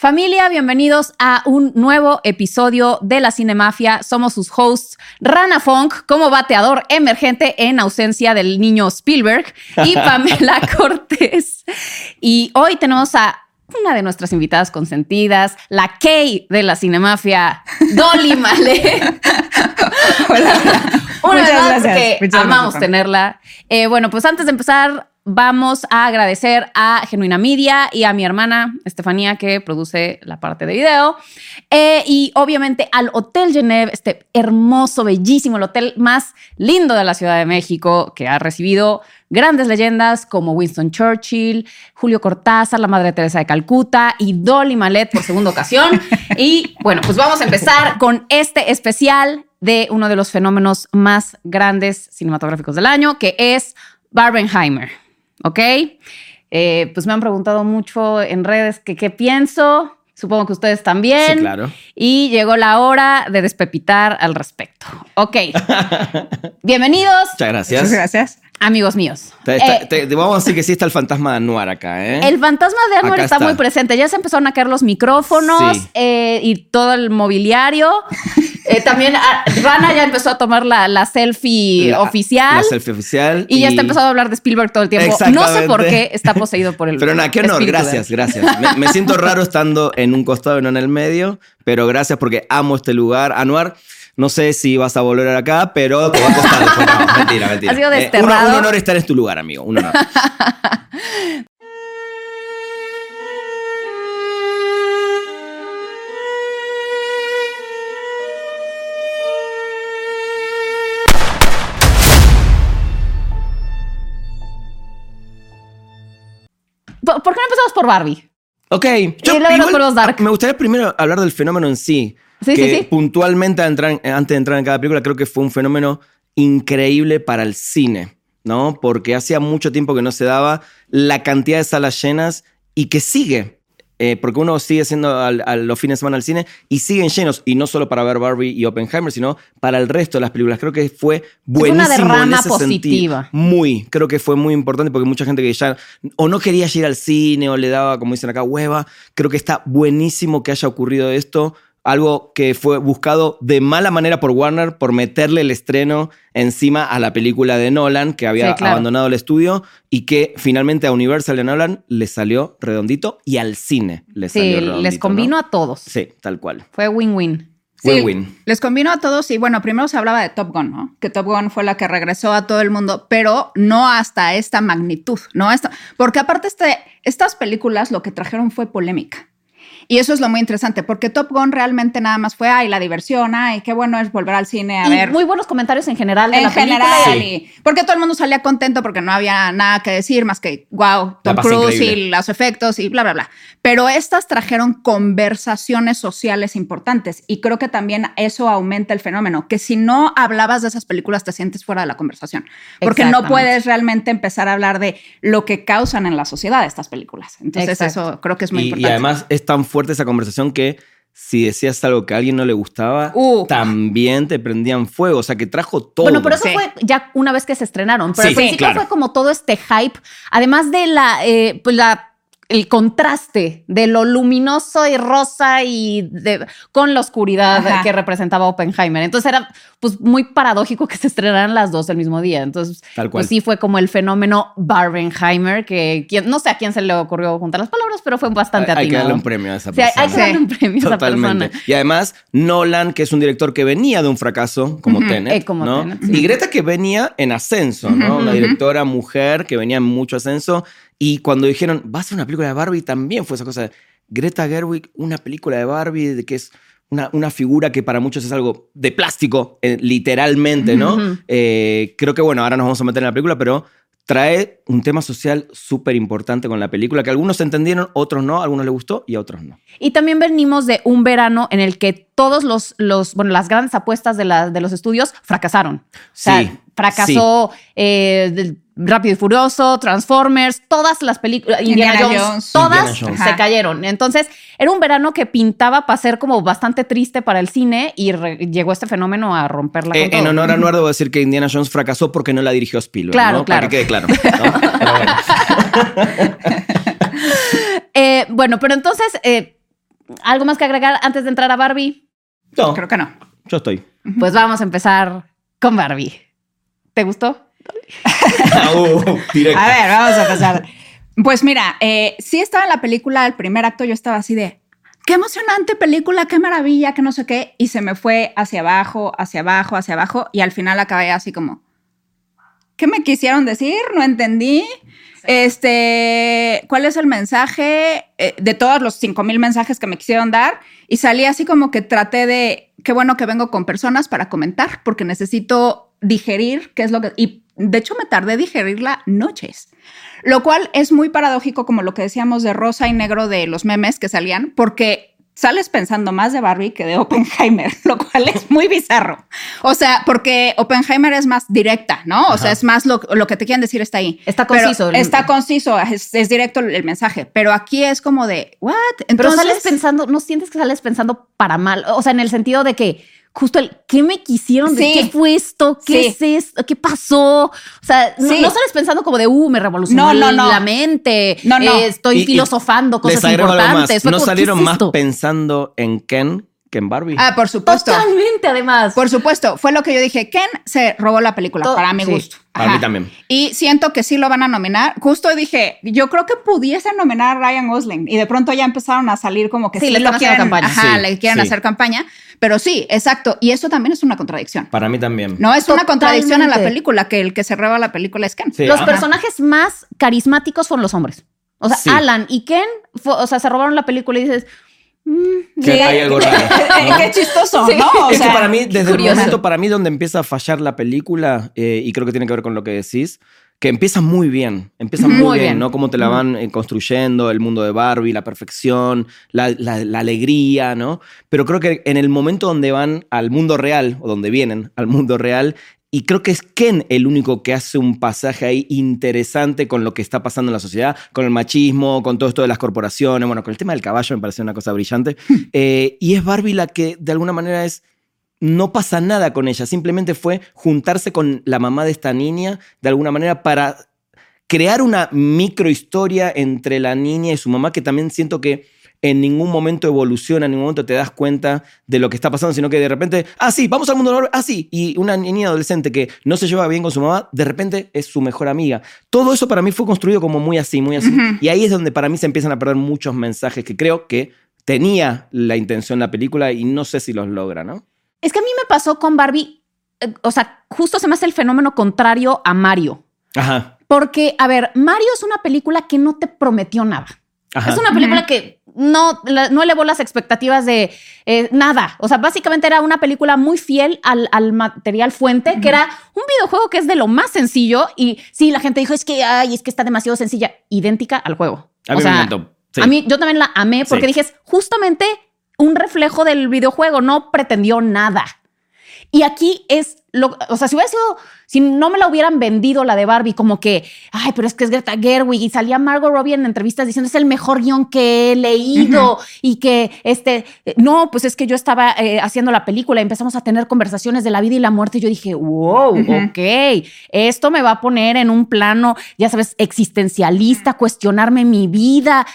Familia, bienvenidos a un nuevo episodio de la Cinemafia. Somos sus hosts, Rana Funk, como bateador emergente en ausencia del niño Spielberg, y Pamela Cortés. Y hoy tenemos a una de nuestras invitadas consentidas, la Kay de la Cinemafia, Dolly Male. Hola. Una Muchas gracias. Muchas amamos gracias, tenerla. Eh, bueno, pues antes de empezar, vamos a agradecer a Genuina Media y a mi hermana Estefanía, que produce la parte de video. Eh, y obviamente al Hotel Genève, este hermoso, bellísimo, el hotel más lindo de la Ciudad de México, que ha recibido grandes leyendas como Winston Churchill, Julio Cortázar, la Madre Teresa de Calcuta y Dolly Malet por segunda ocasión. y bueno, pues vamos a empezar con este especial de uno de los fenómenos más grandes cinematográficos del año, que es Barbenheimer. ¿Ok? Eh, pues me han preguntado mucho en redes que qué pienso. Supongo que ustedes también. Sí, claro. Y llegó la hora de despepitar al respecto. Ok. Bienvenidos, Muchas gracias. Muchas gracias. Amigos míos. Te- Eh, te- te- vamos a decir que sí está el fantasma de Anuar acá, ¿eh? el fantasma de Anuar está, está. muy presente. Ya se empezaron a caer los micrófonos Sí. eh, y todo el mobiliario. Eh, también ah, Rana ya empezó a tomar la, la selfie La- oficial. La selfie oficial. y, ya está empezando a hablar de Spielberg todo el tiempo. No sé por qué está poseído por el. Pero nada, qué honor, gracias, gracias. Me, me siento raro estando en un costado y no en el medio, pero gracias porque amo este lugar. Anuar, no sé si vas a volver acá, pero te va a costar. después. No, mentira, mentira. Ha sido Eh, un- desterrado. un, honor estar en tu lugar, amigo. Un honor. ¿Por, por qué no empezamos por Barbie? Ok. luego dark. Me gustaría primero hablar del fenómeno en sí. Sí, que sí, sí. puntualmente al entrar en- antes de entrar en cada película, creo que fue un fenómeno increíble para el cine, ¿no? Porque hacía mucho tiempo que no se daba la cantidad de salas llenas y que sigue. Eh, porque uno sigue siendo al- a los fines de semana al cine y siguen llenos, y no solo para ver Barbie y Oppenheimer, sino para el resto de las películas. Creo que fue fue una buenísimo en derrama ese positiva. sentido. Muy, creo que fue muy importante porque mucha gente que ya o no quería ir al cine o le daba, como dicen acá, hueva. Creo que está buenísimo que haya ocurrido esto. Algo que fue buscado de mala manera por Warner por meterle el estreno encima a la película de Nolan que había Sí, claro. abandonado el estudio y que finalmente a Universal de Nolan le salió redondito y al cine le Sí, salió redondito. les convino ¿no? a todos. Sí, tal cual. Fue win-win. Sí, Win-win. les convino a todos y bueno, primero se hablaba de Top Gun, ¿no? Que Top Gun fue la que regresó a todo el mundo, pero no hasta esta magnitud, ¿no? Esta- porque aparte este, estas películas lo que trajeron fue polémica. Y eso es lo muy interesante, porque Top Gun realmente nada más fue, ay, la diversión, ay, qué bueno es volver al cine a Y ver. muy buenos comentarios en general de en la película. general, Sí. y- porque todo el mundo salía contento porque no había nada que decir más que, wow, Tom Cruise increíble. y los efectos y bla, bla, bla. Pero estas trajeron conversaciones sociales importantes y creo que también eso aumenta el fenómeno, que si no hablabas de esas películas te sientes fuera de la conversación, porque no puedes realmente empezar a hablar de lo que causan en la sociedad estas películas. Entonces Exacto. eso creo que es muy Y, y importante. además es tan fuerte esa conversación que si decías algo que a alguien no le gustaba, Uh. también te prendían fuego. O sea, que trajo todo. Bueno, pero eso Sí. fue ya una vez que se estrenaron. Pero Sí, al principio claro. fue como todo este hype, además de la, eh, pues la el contraste de lo luminoso y rosa y de- con la oscuridad Ajá. que representaba Oppenheimer. Entonces era pues muy paradójico que se estrenaran las dos el mismo día. Entonces, Tal cual. pues sí fue como el fenómeno Barbenheimer, que quien, no sé a quién se le ocurrió juntar las palabras, pero fue bastante hay, hay que atinado. darle un premio a esa Sí, hay- persona. hay que darle un premio a esa Totalmente. persona. Y además, Nolan, que es un director que venía de un fracaso, como Tenet, Eh, como ¿no? Tenet, sí. Y Greta que venía en ascenso, ¿no? Una directora mujer que venía en mucho ascenso. Y cuando dijeron, va a ser una película de Barbie, también fue esa cosa de Greta Gerwig, una película de Barbie, de que es una, una figura que para muchos es algo de plástico, eh, literalmente, ¿no? Eh, creo que, bueno, ahora nos vamos a meter en la película, pero trae un tema social súper importante con la película, que algunos entendieron, otros no, a algunos les gustó y a otros no. Y también venimos de un verano en el que todos los, los bueno, las grandes apuestas de, la- de los estudios fracasaron. O sea, Sí, fracasó eh, Rápido y Furioso, Transformers, todas las películas, Indiana, Indiana Jones, Jones. todas Indiana Jones. se Ajá. cayeron. Entonces, era un verano que pintaba para ser como bastante triste para el cine y llegó este fenómeno a romperla Eh, en honor a Anuar debo decir que Indiana Jones fracasó porque no la dirigió Spielberg. Claro, ¿no? claro. Para que quede claro. ¿no? Pero bueno. Eh, bueno, pero entonces, eh, ¿Algo más que agregar antes de entrar a Barbie? No, Creo que no. yo estoy. Pues vamos a empezar con Barbie. ¿Te gustó? Uh, directo. A ver, vamos a empezar. Pues mira, eh, sí estaba en la película, el primer acto yo estaba así de, qué emocionante película, qué maravilla, que no sé qué, y se me fue hacia abajo, hacia abajo, hacia abajo, y al final acabé así como, ¿qué me quisieron decir? No entendí. Este, ¿cuál es el mensaje eh, de todos los 5000 mensajes que me quisieron dar? Y salí así como que traté de, qué bueno que vengo con personas para comentar, porque necesito digerir qué es lo que... Y de hecho me tardé digerirla noches, lo cual es muy paradójico como lo que decíamos de rosa y negro de los memes que salían, porque sales pensando más de Barbie que de Oppenheimer, lo cual es muy bizarro. O sea, porque Oppenheimer es más directa, ¿no? O sea, es más lo, lo, que te quieren decir está ahí. Está Pero conciso. está conciso, es, es, directo el mensaje. Pero aquí es como de, ¿what? Entonces, Pero sales pensando, ¿no sientes que sales pensando para mal? O sea, en el sentido de que justo el qué me quisieron, sí. ¿qué fue esto? ¿Qué sí. es esto? ¿Qué pasó? O sea, sí. no, no, sales pensando como de, uh, me revolucionó no, no, la mente, no, no. Eh, estoy y, filosofando y cosas importantes. Más. No salieron más pensando en Ken que en Barbie. Ah, por supuesto. Totalmente, además. Por supuesto. Fue lo que yo dije. Ken se robó la película, Todo, para mi sí. gusto. Ajá. Para mí también. Y siento que sí lo van a nominar. Justo dije, yo creo que pudiesen nominar a Ryan Gosling. Y de pronto ya empezaron a salir como que sí, sí le lo quieren, campaña. Ajá, Sí, le quieren sí. hacer campaña. Pero sí, exacto. Y eso también es una contradicción. Para mí también. No es una contradicción en la película, que el que se roba la película es Ken. Sí, Los ajá. personajes más carismáticos fueron los hombres. O sea, Sí. Alan y Ken, o sea, se robaron la película y dices, Que sí. hay algo raro. ¿no? Qué chistoso, Sí. ¿no? O es sea, que para mí, desde el momento, para mí, donde empieza a fallar la película, eh, y creo que tiene que ver con lo que decís, que empieza muy bien, empieza muy, Muy bien, bien. ¿no? Cómo te la van eh, construyendo, el mundo de Barbie, la perfección, la, la- la alegría, ¿no? Pero creo que en el momento donde van al mundo real, o donde vienen al mundo real, y creo que es Ken el único que hace un pasaje ahí interesante con lo que está pasando en la sociedad, con el machismo, con todo esto de las corporaciones, bueno, con el tema del caballo me parece una cosa brillante. Eh, y es Barbie la que de alguna manera es no pasa nada con ella, simplemente fue juntarse con la mamá de esta niña de alguna manera para crear una microhistoria entre la niña y su mamá que también siento que en ningún momento evoluciona, en ningún momento te das cuenta de lo que está pasando, sino que de repente, ah, sí, vamos al mundo normal, ah, sí, y una niña adolescente que no se lleva bien con su mamá, de repente es su mejor amiga. Todo eso para mí fue construido como muy así, muy así. Y ahí es donde para mí se empiezan a perder muchos mensajes que creo que tenía la intención la película y no sé si los logra, ¿no? Es que a mí me pasó con Barbie, eh, o sea, justo se me hace el fenómeno contrario a Mario. Ajá. Porque, a ver, Mario es una película que no te prometió nada. Ajá. Es una película que no, la- no elevó las expectativas de eh, nada. O sea, básicamente era una película muy fiel al, al material fuente, que era un videojuego que es de lo más sencillo. Y sí, la gente dijo, es que, ay, es que está demasiado sencilla, idéntica al juego. A O mí sea, me encantó. Sí. A mí, yo también la amé porque Sí. dije, es justamente un reflejo del videojuego, no pretendió nada. Y aquí es, lo, o sea, si hubiera sido, si no me la hubieran vendido la de Barbie, como que, ay, pero es que es Greta Gerwig y salía Margot Robbie en entrevistas diciendo es el mejor guion que he leído y que, este, no, pues es que yo estaba eh, haciendo la película y empezamos a tener conversaciones de la vida y la muerte y yo dije, wow, Ujú. ok, esto me va a poner en un plano, ya sabes, existencialista, cuestionarme mi vida.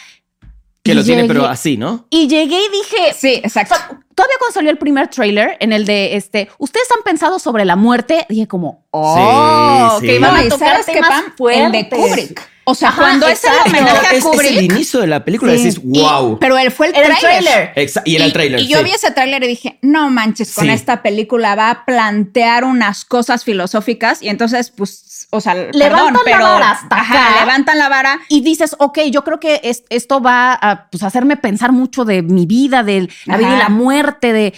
Que Y lo tiene, pero así, ¿no? Y llegué y dije, Sí, o exacto. sea, todavía cuando salió el primer trailer en el de este, ustedes han pensado sobre la muerte, dije como, oh, Sí, que iban No, a tocar ¿sabes qué, temas Pam? El de fuertes. Kubrick. O sea, Ajá, cuando es el homenaje a es el inicio de la película, Sí. decís, y- wow. pero él fue el Era el trailer. y era el trailer. Y yo sí. vi ese tráiler y dije, no manches, con Sí. esta película va a plantear unas cosas filosóficas y entonces, pues, o sea, Levantan perdón, la pero vara hasta ajá, acá. levantan la vara. Y dices, ok, yo creo que es- esto va a pues, hacerme pensar mucho de mi vida, de la vida y la muerte, de...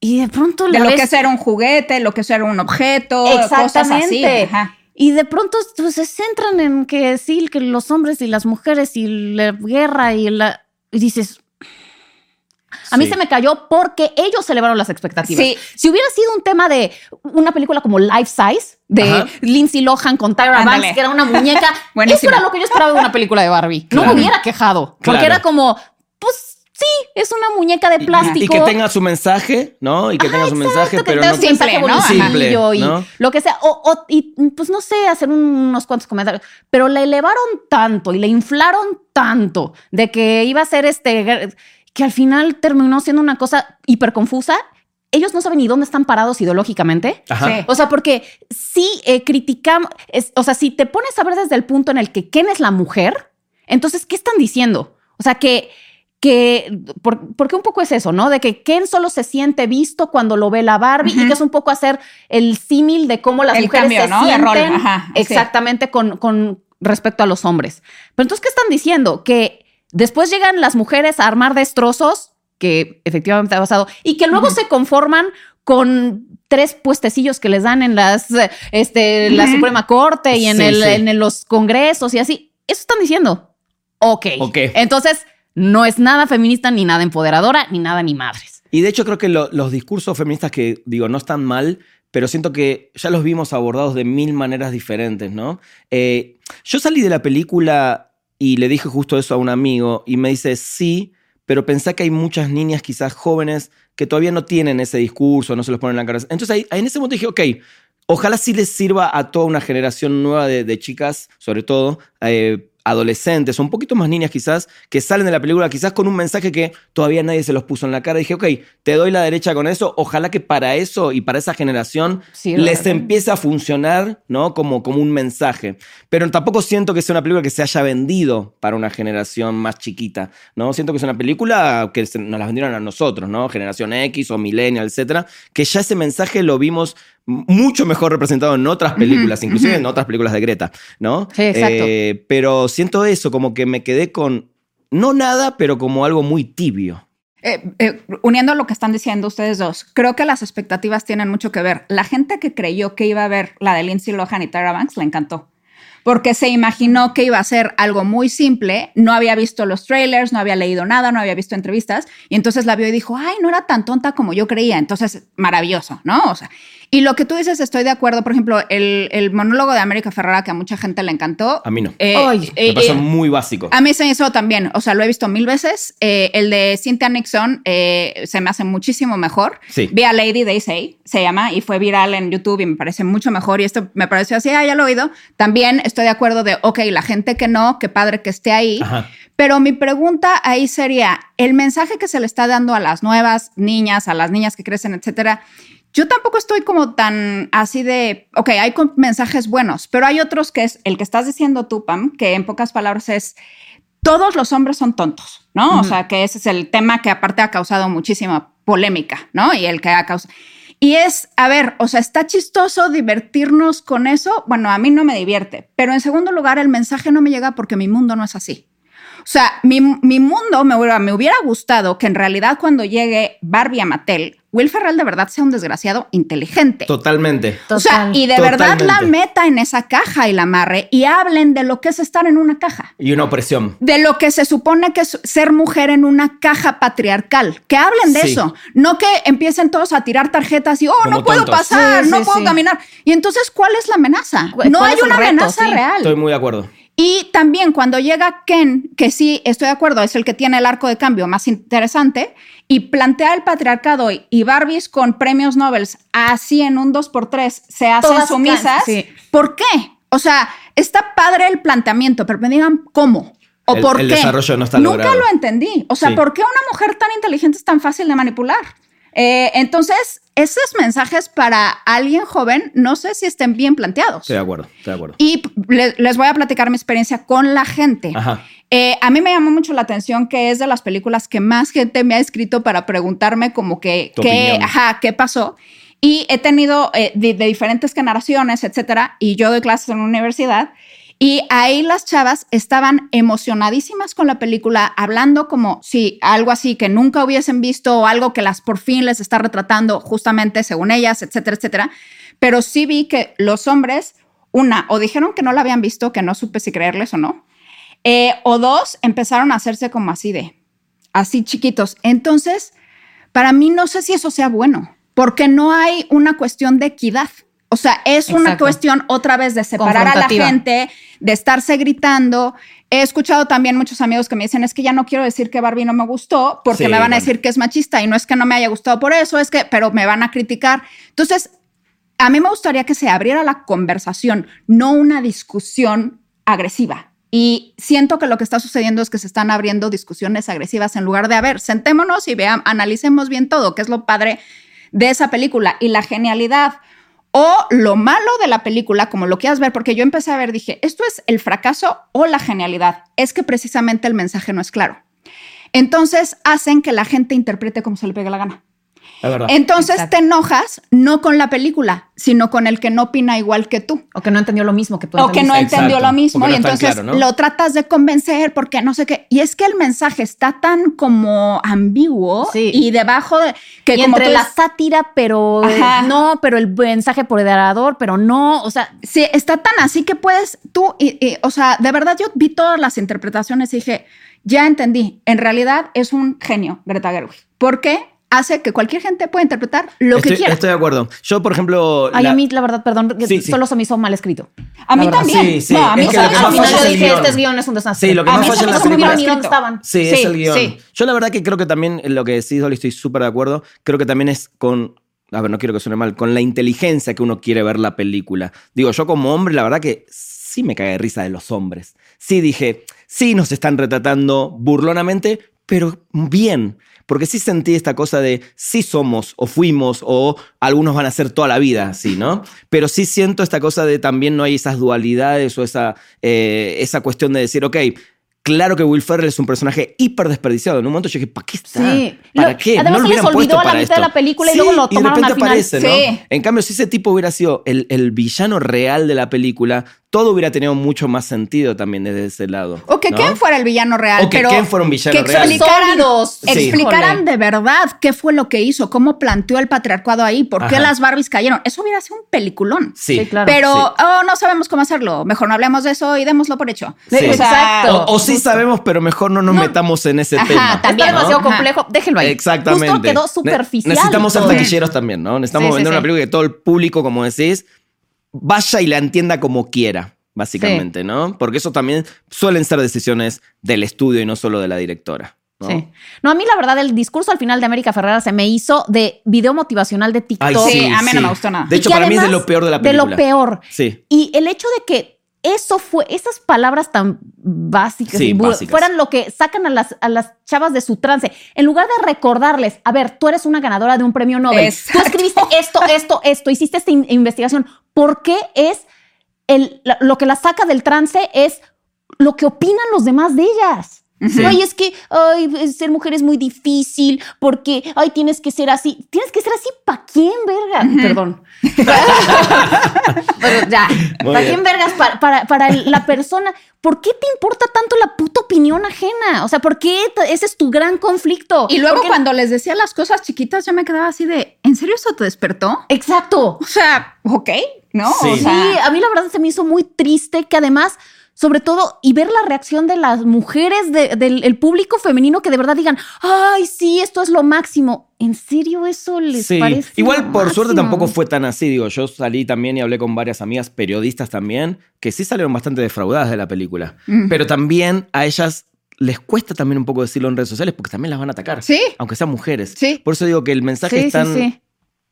Y de pronto De la lo ves- que es ser un juguete, lo que es ser un objeto, cosas así. Ajá. Y de pronto pues, se centran en que sí, que los hombres y las mujeres y la guerra y la... Y dices... A mí Sí. se me cayó porque ellos elevaron las expectativas. Sí. Si hubiera sido un tema de una película como Life Size, de Ajá. Lindsay Lohan con Tyra Ándale. Banks, que era una muñeca, eso era lo que yo esperaba de una película de Barbie. No Claro. me hubiera quejado. Porque Claro. era como, sí, es una muñeca de plástico. Y que tenga su mensaje, ¿no? Y que tenga su mensaje, Exacto, pero tenga no. Simple, mensaje ¿no? Simple, y ¿no? lo que sea. O, o- y pues no sé, hacer unos cuantos comentarios. Pero la elevaron tanto y la inflaron tanto de que iba a ser este. que al final terminó siendo una cosa hiper confusa. Ellos no saben ni dónde están parados ideológicamente. Ajá. Sí. O sea, porque si eh, criticamos, es- o sea, si te pones a ver desde el punto en el que Ken es la mujer, entonces, ¿qué están diciendo? O sea, que, que, por- porque un poco es eso, ¿no? De que Ken solo se siente visto cuando lo ve la Barbie y que es un poco hacer el símil de cómo las El mujeres cambio, se ¿no? De sienten rol, ajá, sí. exactamente con, con respecto a los hombres. Pero entonces, ¿qué están diciendo? Que después llegan las mujeres a armar destrozos, que efectivamente ha pasado, y que luego se conforman con tres puestecillos que les dan en las, este, la. Suprema Corte y en, Sí, el, sí. en los congresos y así. Eso están diciendo. Ok. Ok. Entonces, no es nada feminista, ni nada empoderadora, ni nada ni madres. Y de hecho creo que lo- los discursos feministas que digo no están mal, pero siento que ya los vimos abordados de mil maneras diferentes, ¿no? Eh, yo salí de la película y le dije justo eso a un amigo y me dice, sí, pero pensá que hay muchas niñas quizás jóvenes que todavía no tienen ese discurso, no se los ponen en la cara. Entonces ahí en ese momento dije, ok, ojalá sí les sirva a toda una generación nueva de, de chicas, sobre todo eh, adolescentes, o un poquito más niñas quizás, que salen de la película quizás con un mensaje que todavía nadie se los puso en la cara. dije, ok, te doy la derecha con eso, ojalá que para eso y para esa generación Sí, les ¿verdad? empiece a funcionar, ¿no? Como, como un mensaje. Pero tampoco siento que sea una película que se haya vendido para una generación más chiquita, ¿no? Siento que es una película que se- nos la vendieron a nosotros, ¿no? Generación X o Millennial, etcétera, que ya ese mensaje lo vimos mucho mejor representado en otras películas, inclusive en otras películas de Greta, ¿no? Sí, exacto. Eh, pero siento eso, como que me quedé con, no nada, pero como algo muy tibio. Eh, eh, uniendo lo que están diciendo ustedes dos, creo que las expectativas tienen mucho que ver. La gente que creyó que iba a ver la de Lindsay Lohan y Tyra Banks le encantó. Porque se imaginó que iba a ser algo muy simple, no había visto los trailers, no había leído nada, no había visto entrevistas, y entonces la vio y dijo, ay, no era tan tonta como yo creía, entonces maravilloso, ¿no? O sea, y lo que tú dices, estoy de acuerdo, por ejemplo, el, el monólogo de América Ferrara, que a mucha gente le encantó. A mí no. eh, Ay, eh, me pareció eh, muy básico. a mí se me hizo también, o sea, lo he visto mil veces. Eh, el de Cynthia Nixon eh, se me hace muchísimo mejor. Sí. Vi a Lady They Say, se llama, y fue viral en YouTube y me parece mucho mejor. Y esto me pareció así, ah, ya lo he oído. También estoy de acuerdo de, ok, la gente que no, qué padre que esté ahí. Ajá. Pero mi pregunta ahí sería, el mensaje que se le está dando a las nuevas niñas, a las niñas que crecen, etcétera, yo tampoco estoy como tan así de, ok, hay mensajes buenos, pero hay otros que es el que estás diciendo tú, Pam, que en pocas palabras es, todos los hombres son tontos, ¿no? O sea, que ese es el tema que aparte ha causado muchísima polémica, ¿no? Y el que ha causado... Y es, a ver, o sea, está chistoso divertirnos con eso. Bueno, a mí no me divierte, pero en segundo lugar, el mensaje no me llega porque mi mundo no es así. O sea, mi, mi mundo me hubiera, me hubiera gustado que en realidad cuando llegue Barbie a Mattel, Will Ferrell de verdad sea un desgraciado inteligente. Totalmente. O sea, Total. y de verdad la meta en esa caja y la amarre y hablen de lo que es estar en una caja Y una opresión. de lo que se supone que es ser mujer en una caja patriarcal. Que hablen de Sí. eso. No que empiecen todos a tirar tarjetas y, oh, Como no puedo tontos. pasar, Sí, no sí, puedo sí. caminar. Y entonces, ¿cuál es la amenaza? ¿Cuál No hay una reto? amenaza Sí. real. Estoy muy de acuerdo. Y también cuando llega Ken, que sí, estoy de acuerdo, es el que tiene el arco de cambio más interesante, y plantea el patriarcado y- Barbies con premios Nobel así en un 2x3 se hacen Todas sumisas. sí. ¿Por qué? O sea, está padre el planteamiento, pero me digan cómo. ¿O El- por el qué? desarrollo no está Nunca logrado. lo entendí. O sea, Sí. ¿por qué una mujer tan inteligente es tan fácil de manipular? Eh, entonces, esos mensajes para alguien joven, no sé si estén bien planteados. Estoy de acuerdo. Estoy de acuerdo. Y le- les voy a platicar mi experiencia con la gente. Ajá. Eh, a mí me llamó mucho la atención que es de las películas que más gente me ha escrito para preguntarme como que, qué, ajá, qué pasó. Y he tenido eh, de, de diferentes generaciones, etcétera, y yo doy clases en una universidad. Y ahí las chavas estaban emocionadísimas con la película, hablando como si algo así que nunca hubiesen visto o algo que las por fin les está retratando justamente según ellas, etcétera, etcétera. Pero sí vi que los hombres, una, o dijeron que no la habían visto, que no supe si creerles o no, eh, o dos, empezaron a hacerse como así de, así chiquitos. Entonces, para mí no sé si eso sea bueno, porque no hay una cuestión de equidad. O sea, es una cuestión otra vez de separar a la gente, de estarse gritando. He escuchado también muchos amigos que me dicen, es que ya no quiero decir que Barbie no me gustó, porque Sí, me van a bueno. decir que es machista y no es que no me haya gustado por eso, es que, pero me van a criticar. Entonces, a mí me gustaría que se abriera la conversación, no una discusión agresiva. Y siento que lo que está sucediendo es que se están abriendo discusiones agresivas en lugar de, a ver, sentémonos y veamos, analicemos bien todo, que es lo padre de esa película y la genialidad o lo malo de la película, como lo quieras ver, porque yo empecé a ver, dije, esto es el fracaso o la genialidad. Es que precisamente el mensaje no es claro. Entonces hacen que la gente interprete como se le pegue la gana. Entonces te enojas no con la película, sino con el que no opina igual que tú. O que no entendió lo mismo que tú. O que no entendió lo mismo. y entonces lo tratas de convencer porque no sé qué. Y es que el mensaje está tan como ambiguo y debajo de... Que entre la sátira, pero no, pero el mensaje por moderador, pero no, o sea... Sí, está tan así que puedes tú, y, o sea, de verdad yo vi todas las interpretaciones y dije, ya entendí, en realidad es un genio Greta Gerwig. ¿Por qué? Hace que cualquier gente pueda interpretar lo que quiera. Estoy de acuerdo. Yo, por ejemplo. Ay, a mí, la verdad, perdón, solo se me hizo mal escrito. A mí también. Sí, sí. No, a mí. Al final yo dije, este guion es un desastre. Sí, lo que más falla en la película. Ni dónde estaban. Sí, es el guion. Yo, la verdad, que creo que también lo que decís, Dolly, estoy súper de acuerdo. Creo que también es con. A ver, no quiero que suene mal, con la inteligencia que uno quiere ver la película. Digo, yo como hombre, la verdad que sí me cae de risa de los hombres. Sí dije, sí nos están retratando burlonamente, pero bien. Porque sí sentí esta cosa de sí somos o fuimos o algunos van a ser toda la vida, sí, ¿no? Pero sí siento esta cosa de también no hay esas dualidades o esa, eh, esa cuestión de decir, ok, Claro que Will Ferrell es un personaje hiper desperdiciado. En un momento yo dije, ¿para qué está? Sí. ¿Para qué? Además, no se les olvidó a la mitad de la película y luego lo tomaron y de repente Aparece, ¿no? En cambio, si ese tipo hubiera sido el, el, villano real de la película, todo hubiera tenido mucho más sentido también desde ese lado. O que Ken fuera el villano real. O que pero Ken fuera un villano que real. Explicaran, de verdad qué fue lo que hizo, cómo planteó el patriarcado ahí, por qué las Barbies cayeron. Eso hubiera sido un peliculón. Sí, claro. Pero oh, no sabemos cómo hacerlo. Mejor no hablemos de eso y démoslo por hecho. Exacto. O, sí sabemos, pero mejor no nos metamos en ese tema. También es demasiado complejo. Déjenlo ahí. Exactamente. Justo quedó superficial. Necesitamos ser taquilleros también, ¿no? Necesitamos vender una película que todo el público, como decís, vaya y la entienda como quiera básicamente, ¿no? Porque eso también suelen ser decisiones del estudio y no solo de la directora. ¿no? Sí. No, a mí la verdad el discurso al final de América Ferrera se me hizo de video motivacional de TikTok. sí, a mí no me gustó nada. De hecho, para mí es de lo peor de la película. De lo peor. Sí. Y el hecho de que eso fue, esas palabras tan básicas, y fueran lo que sacan a las, a las chavas de su trance, en lugar de recordarles, a ver, tú eres una ganadora de un premio Nobel, tú escribiste esto, esto, esto, hiciste esta investigación, ¿por qué es lo que la saca del trance es lo que opinan los demás de ellas. Ay, es que ay, ser mujer es muy difícil porque ay, tienes que ser así. Tienes que ser así para quién, verga. Perdón. ya. ¿Para quién, vergas? Para, para, la persona. ¿Por qué te importa tanto la puta opinión ajena? O sea, ¿por qué ese es tu gran conflicto? Y luego cuando les decía las cosas chiquitas, yo me quedaba así de, ¿en serio eso te despertó? Exacto. O sea, ok, ¿no? Sí, a mí la verdad se me hizo muy triste que además sobre todo, y ver la reacción de las mujeres, del público femenino que de verdad digan, ay, sí, esto es lo máximo. ¿En serio eso les sí. parece? Igual, por suerte, tampoco fue tan así. Digo, yo salí también y hablé con varias amigas periodistas también, que sí salieron bastante defraudadas de la película. Mm. Pero también a ellas les cuesta también un poco decirlo en redes sociales porque también las van a atacar. Sí. Aunque sean mujeres. Sí. Por eso digo que el mensaje es tan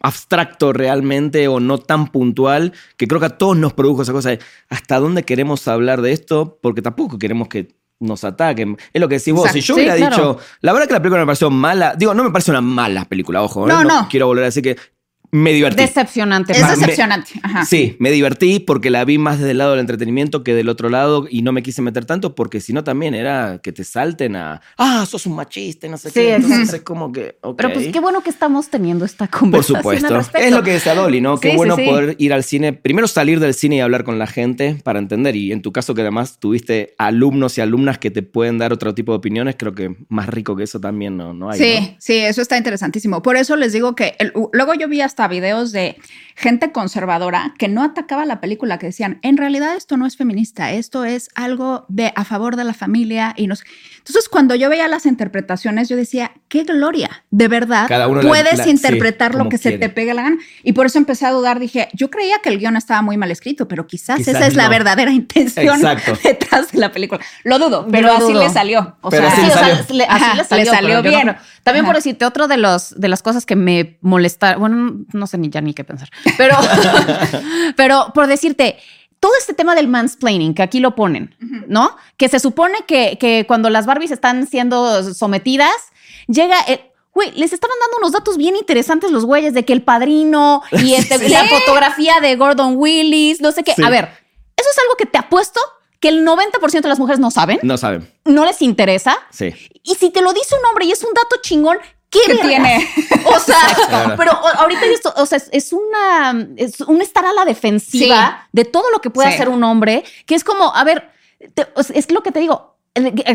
abstracto realmente o no tan puntual, que creo que a todos nos produjo esa cosa de hasta dónde queremos hablar de esto, porque tampoco queremos que nos ataquen. Es lo que decís vos. Si yo hubiera dicho, la verdad que la película me pareció mala, digo, no me parece una mala película, ojo, ¿eh? no, no, quiero volver a decir que me divertí. Decepcionante. Es decepcionante. Sí, me divertí porque la vi más desde el lado del entretenimiento que del otro lado y no me quise meter tanto porque si no también era que te salten a, ah, sos un machista no sé qué. Entonces es como que, Pero pues qué bueno que estamos teniendo esta conversación Por supuesto. Es lo que decía Dolly, ¿no? qué bueno poder ir al cine, primero salir del cine y hablar con la gente para entender y en tu caso que además tuviste alumnos y alumnas que te pueden dar otro tipo de opiniones, creo que más rico que eso también no, no hay. Sí, sí, eso está interesantísimo. Por eso les digo que luego yo vi hasta videos de gente conservadora que no atacaba la película, que decían, en realidad esto no es feminista, esto es algo de a favor de la familia y nos... Entonces, cuando yo veía las interpretaciones, yo decía, qué gloria, de verdad, puedes interpretar lo que se te pegue la gana. Y por eso empecé a dudar, dije, yo creía que el guion estaba muy mal escrito, pero quizás, esa es la verdadera intención detrás de la película. Lo dudo, pero así le salió. O sea, así, le salió, bien. También por decirte, otro de, los, de las cosas que me molestaron, bueno, no sé ni ya ni qué pensar, pero, pero por decirte, todo este tema del mansplaining, que aquí lo ponen, ¿no? Que se supone que, que cuando las Barbies están siendo sometidas, llega... el- Güey, les estaban dando unos datos bien interesantes los güeyes de que el padrino y este, la fotografía de Gordon Willis, no sé qué. Sí. A ver, eso es algo que te apuesto que el 90% de las mujeres no saben, No saben. no les interesa. Sí. Y si te lo dice un hombre y es un dato chingón, ¿qué, tiene? O sea, pero ahorita esto, o sea, es, una, es un estar a la defensiva Sí. de todo lo que puede Sí. hacer un hombre, que es como, a ver, te- es lo que te digo,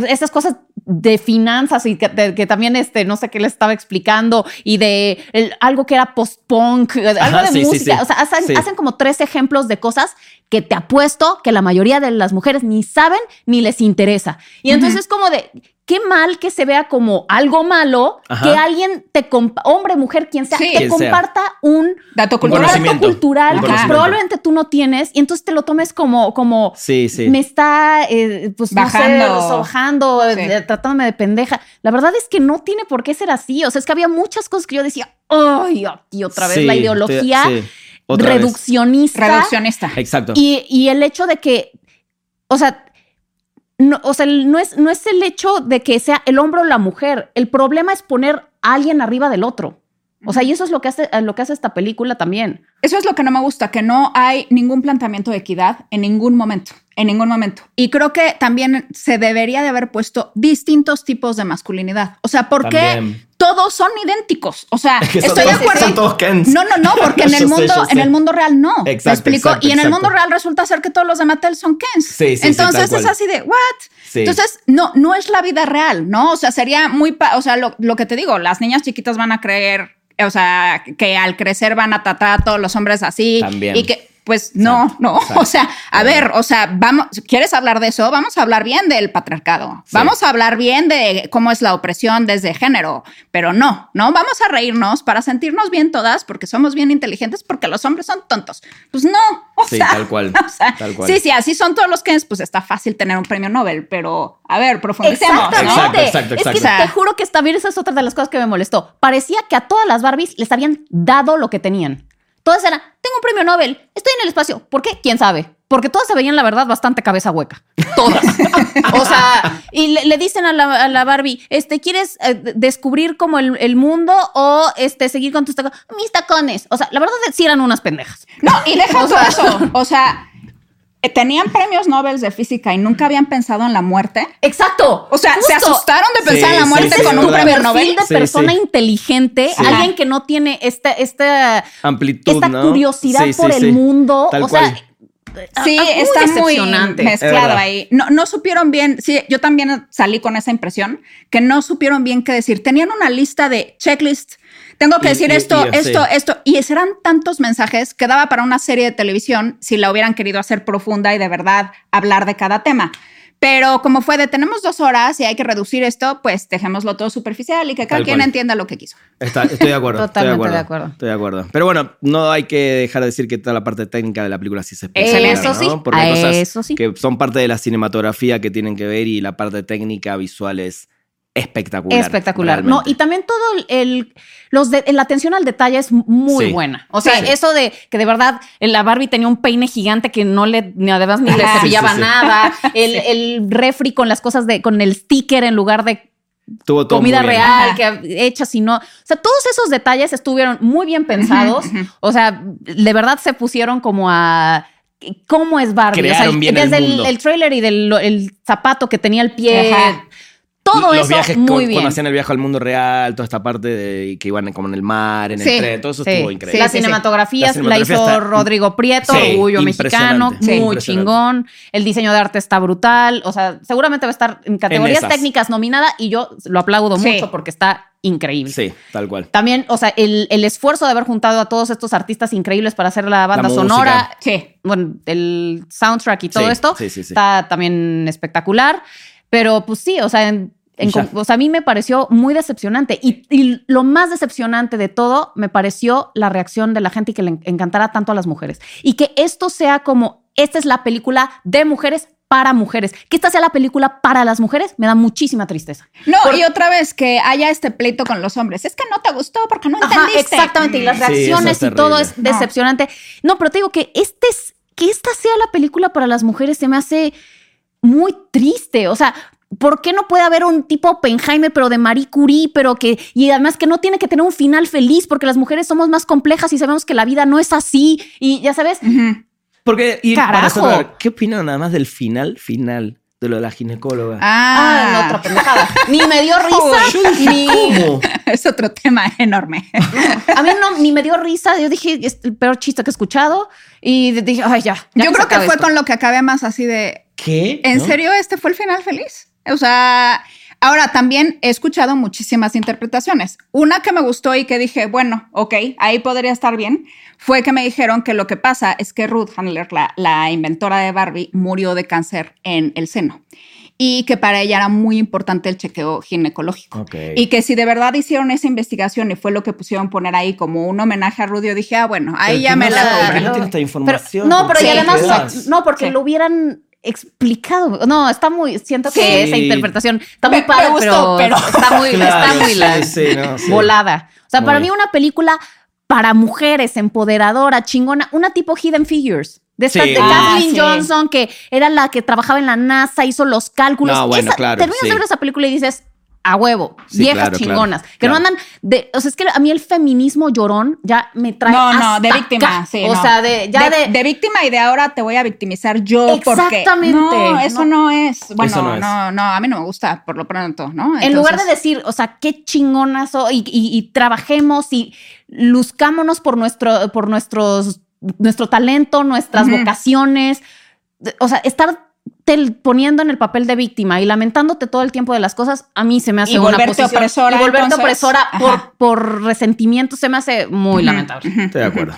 esas cosas de finanzas y que, de- que también este, no sé qué le estaba explicando y de el- algo que era post-punk, eh, algo Ajá, de sí, sí, música, sí. o sea, hacen, Sí. hacen como tres ejemplos de cosas que te apuesto que la mayoría de las mujeres ni saben ni les interesa. Y entonces es como de, qué mal que se vea como algo malo Ajá. que alguien te, compa- hombre, mujer, quien sea, Sí. te Quien sea. comparta un Dato Un cultural. dato conocimiento. cultural Un que probablemente tú no tienes y entonces te lo tomes como, como Sí, sí. me está, eh, pues, Bajando. no sé, sobajando, Sí. eh, tratándome de pendeja. La verdad es que no tiene por qué ser así. O sea, es que había muchas cosas que yo decía, ay, y otra vez Sí, la estoy- ideología sí. Otra vez. reduccionista. Reduccionista. Exacto. Y, y el hecho de que, o sea, no, o sea, no es, no es el hecho de que sea el hombre o la mujer. El problema es poner a alguien arriba del otro. O sea, y eso es lo que hace, lo que hace esta película también. Eso es lo que no me gusta, que no hay ningún planteamiento de equidad en ningún momento, en ningún momento. Y creo que también se debería de haber puesto distintos tipos de masculinidad. O sea, ¿por qué. Todos son idénticos? O sea, Que son estoy de acuerdo. son todos Kens. No, no, no, porque en el mundo, sé. en el mundo real no. ¿Me Exacto, explico? exacto, y en el mundo real resulta ser que todos los de Mattel son Kens. Sí, sí, Entonces es así de, ¿what? Sí. Entonces, no, no es la vida real, ¿no? O sea, sería muy, o sea, lo, lo que te digo, las niñas chiquitas van a creer, o sea, que al crecer van a tratar a todos los hombres así. También. Y que, pues no, Exacto, no. exacto. O sea, a ver, o sea, vamos, ¿quieres hablar de eso? Vamos a hablar bien del patriarcado. Sí. Vamos a hablar bien de cómo es la opresión desde género. Pero no, no, vamos a reírnos para sentirnos bien todas porque somos bien inteligentes porque los hombres son tontos. Pues no, o Sí, sea. tal cual, o sea, tal cual. Sí, sí, así son todos los Kens, pues está fácil tener un premio Nobel, pero a ver, profundicemos. Exactamente. Exacto, exacto, Es que exacto. te juro que también esa es otra de las cosas que me molestó. Parecía que a todas las Barbies les habían dado lo que tenían. Todas eran, tengo un premio Nobel, estoy en el espacio. ¿Por qué? ¿Quién sabe? Porque todas se veían, la verdad, bastante cabeza hueca. Todas. o sea, y le, le dicen a la, a la Barbie, este, ¿quieres eh, descubrir como el, el mundo o este, seguir con tus tacones? Mis tacones. O sea, la verdad sí eran unas pendejas. No, y deja todo eso. O sea, tenían premios Nobel de física y nunca habían pensado en la muerte. Exacto. O sea, se asustaron de pensar Sí, en la muerte sí, con un verdad. premio perfil Nobel. de persona sí. inteligente, Sí. alguien que no tiene esta, esta, Amplitud, esta ¿no? curiosidad Sí, sí, por sí. el mundo. Tal o sea, cual. Sí, ah, muy está muy mezclado ahí. No, no supieron bien. Sí, yo también salí con esa impresión que no supieron bien qué decir. Tenían una lista de checklist. Tengo que Y- decir y- esto, y, esto, sí. esto. Y serán tantos mensajes que daba para una serie de televisión si la hubieran querido hacer profunda y de verdad hablar de cada tema. Pero como fue de tenemos dos horas y hay que reducir esto, pues dejémoslo todo superficial y que cada Tal quien cual. entienda lo que quiso. Está- estoy de acuerdo. Totalmente estoy de acuerdo. Estoy de acuerdo. Pero bueno, no hay que dejar de decir que toda la parte técnica de la película sí se especial. Eso sí, Porque hay cosas eso sí. que son parte de la cinematografía que tienen que ver y la parte técnica visual es espectacular. Espectacular. No, y también todo el, el- los de, la atención al detalle es muy Sí. buena. O sea, Sí. eso de que de verdad la Barbie tenía un peine gigante que no le, ni además ni le cepillaba Sí, sí, sí. nada. El, el refri con las cosas de, con el sticker en lugar de Tuvo todo comida real, Ajá. que hecha si no. O sea, todos esos detalles estuvieron muy bien pensados. O sea, de verdad se pusieron como a cómo es Barbie. Crearon o sea, bien el desde el, mundo. el trailer y del el zapato que tenía el pie. Ajá. Todo los eso viajes muy cu- bien. cuando hacían el viaje al mundo real, toda esta parte de que iban como en el mar, en Sí, el tren, todo eso Sí, estuvo increíble. La Sí, sí, sí. cinematografía La la hizo está- Rodrigo Prieto, Sí, orgullo mexicano, muy chingón. El diseño de arte está brutal. O sea, seguramente va a estar en categorías técnicas nominada y yo lo aplaudo Sí. mucho porque está increíble. Sí, tal cual. También, o sea, el, el esfuerzo de haber juntado a todos estos artistas increíbles para hacer la banda sonora, Sí. bueno, el soundtrack y todo Sí, esto sí, sí, sí. está también espectacular. Pero pues sí, o sea, en- en o sea, a mí me pareció muy decepcionante. Y, y lo más decepcionante de todo me pareció la reacción de la gente y que le en- encantara tanto a las mujeres. Y que esto sea como, esta es la película de mujeres para mujeres. Que esta sea la película para las mujeres me da muchísima tristeza. No, y otra vez que haya este pleito con los hombres. Es que no te gustó porque no Ajá, entendiste. exactamente. Y las Sí, reacciones es y todo es decepcionante. No. pero te digo que este es que esta sea la película para las mujeres se me hace muy triste. O sea, ¿por qué no puede haber un tipo Oppenheimer, pero de Marie Curie, pero que, y además que no tiene que tener un final feliz, porque las mujeres somos más complejas y sabemos que la vida no es así, y ya sabes. Porque, y para Carajo. cerrar, ¿qué opinan nada más del final, final de lo de la ginecóloga? Ah, no, otra pendejada. Ni me dio risa, dije, ni. ¿cómo? Es otro tema enorme. A mí no, ni me dio risa. Yo dije, es el peor chiste que he escuchado. Y dije, ay, ya. ya Yo creo que fue esto. con lo que acabé más así de, ¿Qué? ¿en ¿No? serio este fue el final feliz? O sea, ahora también he escuchado muchísimas interpretaciones. Una que me gustó y que dije, bueno, ok, ahí podría estar bien, fue que me dijeron que lo que pasa es que Ruth Handler, la, la inventora de Barbie, murió de cáncer en el seno. Y que para ella era muy importante el chequeo ginecológico. Ok. Y que si de verdad hicieron esa investigación y fue lo que pusieron poner ahí como un homenaje a Ruth, yo dije, ah, bueno, ahí Pero ya ¿qué me la no Pero- no, pero ¿por y además, das? no, porque Sí. lo hubieran explicado. No, está muy, siento que Sí. esa interpretación está muy Me- me padre, gustó, pero, pero- está muy, Claro, está muy sí, la- sí, no, sí. volada. O sea, para mí una película para mujeres, empoderadora, chingona, una tipo Hidden Figures. De, esta, Sí. de Ah, Kathleen. Johnson, que era la que trabajaba en la NASA, hizo los cálculos. No, bueno, Esa- claro, Terminas de ver esa película y dices, a huevo, Sí, viejas claro, claro, chingonas. que claro. no andan de. O sea, es que a mí el feminismo llorón ya me trae. No, no, de hasta víctima, acá. sí. O no. sea, de, ya de. de víctima y de ahora te voy a victimizar yo porque Exactamente. no, eso no, es. Bueno, Eso no no, es. no, a mí no me gusta por lo pronto, ¿no? en lugar de decir, o sea, qué chingonas y, y- y trabajemos y luzcámonos por nuestro, por nuestros, nuestro talento, nuestras vocaciones. O sea, estar poniendo en el papel de víctima y lamentándote todo el tiempo de las cosas, a mí se me hace Y una volverte posición- opresora, Y volverte entonces, opresora por, resentimiento se me hace muy lamentable. Estoy de acuerdo.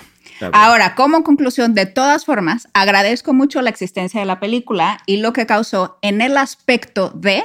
Ahora, como conclusión, de todas formas, agradezco mucho la existencia de la película y lo que causó en el aspecto de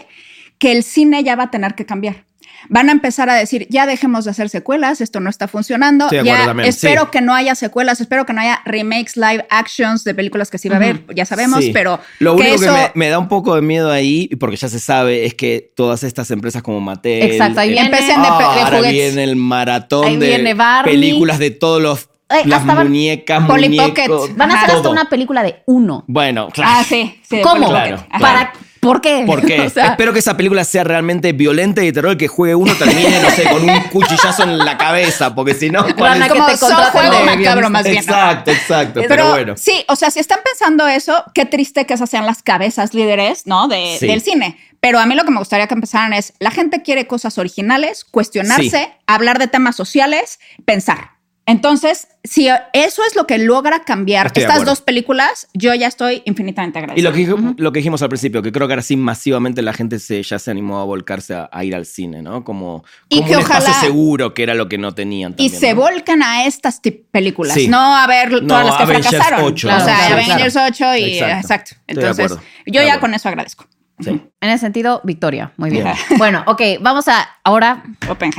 que el cine ya va a tener que cambiar. Van a empezar a decir, ya dejemos de hacer secuelas, esto no está funcionando. Ya espero sí. que no haya secuelas, espero que no haya remakes, live actions de películas que sí va a haber, ya sabemos, Sí. pero Lo que único que eso- me, me da un poco de miedo ahí, porque ya se sabe, es que todas estas empresas como Mattel. Exacto, ahí eh, viene. Empecen de, ah, ahora viene el maratón Ahí de viene películas de todos los Ay, las hasta muñecas, Polly muñecos. Pocket. Van a hacer hasta una película de uno. Bueno, claro. Ah, sí. ¿Cómo? Claro. Ajá. ¿Para, ¿Por qué? ¿Por qué? O sea, Espero que esa película sea realmente violenta y de terror, que juegue uno termine, no sé, con un cuchillazo en la cabeza, porque si no... ¿cuál Van a es? que Como te contraten de más bien. Exacto, exacto, pero, Pero bueno. sí, o sea, si están pensando eso, qué triste que esas sean las cabezas líderes, ¿no? De, Sí. Del cine. Pero a mí lo que me gustaría que empezaran es, la gente quiere cosas originales, cuestionarse, Sí. hablar de temas sociales, pensar. Entonces, si eso es lo que logra cambiar Estoy estas dos películas, yo ya estoy infinitamente Y agradecida. lo que, dij- lo que dijimos al principio, que creo que ahora sí masivamente la gente se, ya se animó a volcarse a, a ir al cine, ¿no? Como, Y como que un espacio ojalá- seguro, que era lo que no tenían. y también, se ¿no? volcan a estas películas, Sí. no a ver todas No, las que Avengers fracasaron. 8, o ¿no? sea, Claro, Avengers 8 y Exacto. exacto. Entonces, yo ya con eso agradezco. Sí. En ese sentido, victoria. Muy bien. Bien. Bueno, ok, vamos a ahora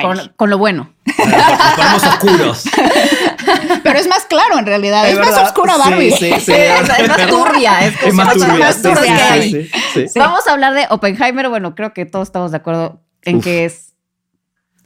con, con lo bueno. Ponemos oscuros. Pero es más claro en realidad. Es, más oscura Barbie. Sí, sí, Es- es más turbia, es Es más turbia. más turbia sí, que sí, hay. sí, sí, sí. Vamos a hablar de Oppenheimer. Bueno, creo que todos estamos de acuerdo en Uf. que es.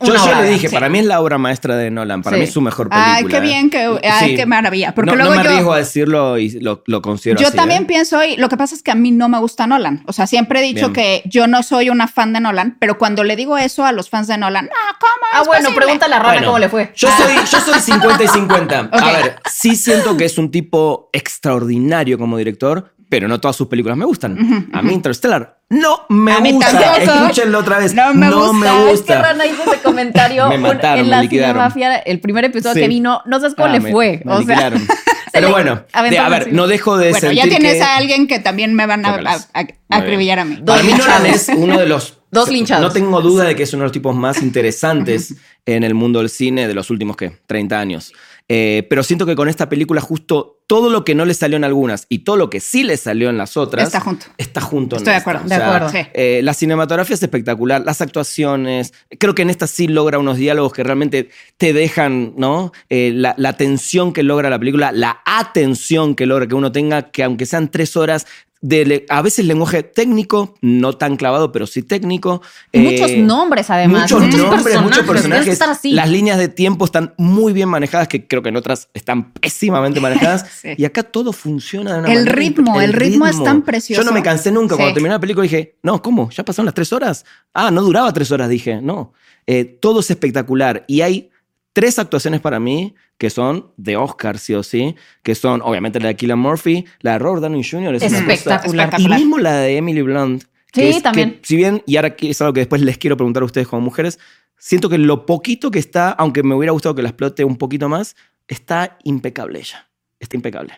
Yo, obra, le dije, sí. para mí es la obra maestra de Nolan. Para Sí. mí es su mejor película. Ay, qué bien, que, ay, Sí. qué maravilla. Porque no, no luego me yo, arriesgo a decirlo y lo, lo considero yo así, también ¿eh? pienso, y lo que pasa es que a mí no me gusta Nolan. O sea, siempre he dicho Bien. que yo no soy una fan de Nolan, pero cuando le digo eso a los fans de Nolan, ah, ¿cómo? Ah, es bueno, posible?" pregúntale a Rana Bueno, cómo le fue. Yo soy, yo soy 50 y 50. Ok. A ver, sí siento que es un tipo extraordinario como director, pero no todas sus películas me gustan. A mí Interstellar no me A mí gusta. Escúchenlo otra vez. No me gusta. me Es que gusta. Rana hizo ese comentario Me mataron, en me la liquidaron. Cinemafia, el primer episodio Sí. que vino. No sabes cómo Ah, le me- fue. me o sea, liquidaron. Pero bueno, de- a ver, no dejo de Bueno, sentir ya tienes que- a alguien que también me van a, a, Chócalas. a- a acribillar a bien. mí. Para mí Dos Nolan linchados. es uno de los... Dos linchados. No tengo duda de que es uno de los tipos más interesantes en el mundo del cine de los últimos, ¿qué? 30 años. Eh, pero siento que con esta película justo todo lo que no le salió en algunas y todo lo que sí le salió en las otras... Está junto. Está junto. en Estoy de acuerdo. O De sea, acuerdo. Sí. eh, la cinematografía es espectacular, las actuaciones. Creo que en esta sí logra unos diálogos que realmente te dejan, ¿no? Eh, la, la tensión que logra la película, la atención que logra que uno tenga, que aunque sean tres horas, de a veces lenguaje técnico, no tan clavado, pero sí técnico. Y muchos Eh, nombres, además. Muchos nombres, muchos personajes. así. Las líneas de tiempo están muy bien manejadas, que creo que en otras están pésimamente manejadas. Sí. Y acá todo funciona de una El manera ritmo, el ritmo es tan precioso. Yo no me cansé nunca. Sí. Cuando terminé la película dije, no, ¿cómo? ¿Ya pasaron las tres horas? Ah, no duraba tres horas, dije. No. Eh, todo es espectacular. Y hay tres actuaciones para mí que son de Oscar, sí o sí, que son obviamente la de Killian Murphy, la de Robert Downey Jr. es cosa- Espectacular. y mismo la de Emily Blunt. que Sí, es que, también. si bien, y ahora aquí es algo que después les quiero preguntar a ustedes como mujeres, siento que lo poquito que está, aunque me hubiera gustado que la explote un poquito más, está impecable ella. Está impecable.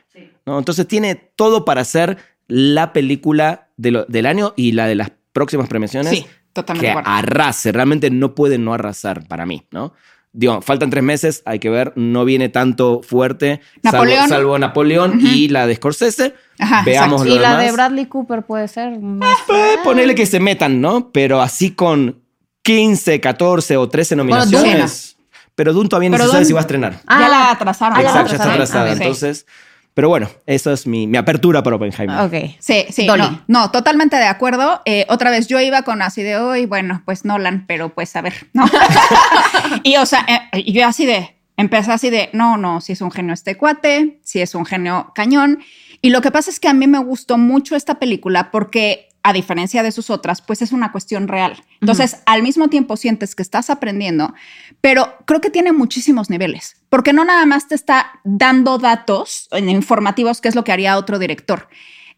¿no? Entonces tiene todo para ser la película de lo- del año y la de las próximas premiaciones Sí, totalmente que arrase. Realmente no puede no arrasar para mí, ¿no? Digo, faltan tres meses, hay que ver, no viene tanto fuerte, salvo- Napoleón. salvo, Napoleón y la de Scorsese. Ajá, Veamos lo Y la de Bradley Cooper puede ser. más- Eh, ponele que se metan, ¿no? Pero así con 15, 14 o 13 nominaciones. pero Dune todavía no se sabe si va a estrenar. Ah, ya la atrasaron. ah, ya la Exacto, ya está atrasaron. atrasada. Ah. Entonces, pero bueno, esa es mi, mi apertura para Oppenheimer. Ok. Sí, sí, no, no, totalmente de acuerdo. Eh, otra vez yo iba con así de hoy, bueno, pues Nolan, pero pues a ver, ¿no? y o sea, eh, yo así de, empecé así de, no, no, si es un genio este cuate, si es un genio cañón. Y lo que pasa es que a mí me gustó mucho esta película porque, a diferencia de sus otras, pues es una cuestión real. Entonces, al mismo tiempo sientes que estás aprendiendo, pero creo que tiene muchísimos niveles, porque no nada más te está dando datos informativos, que es lo que haría otro director.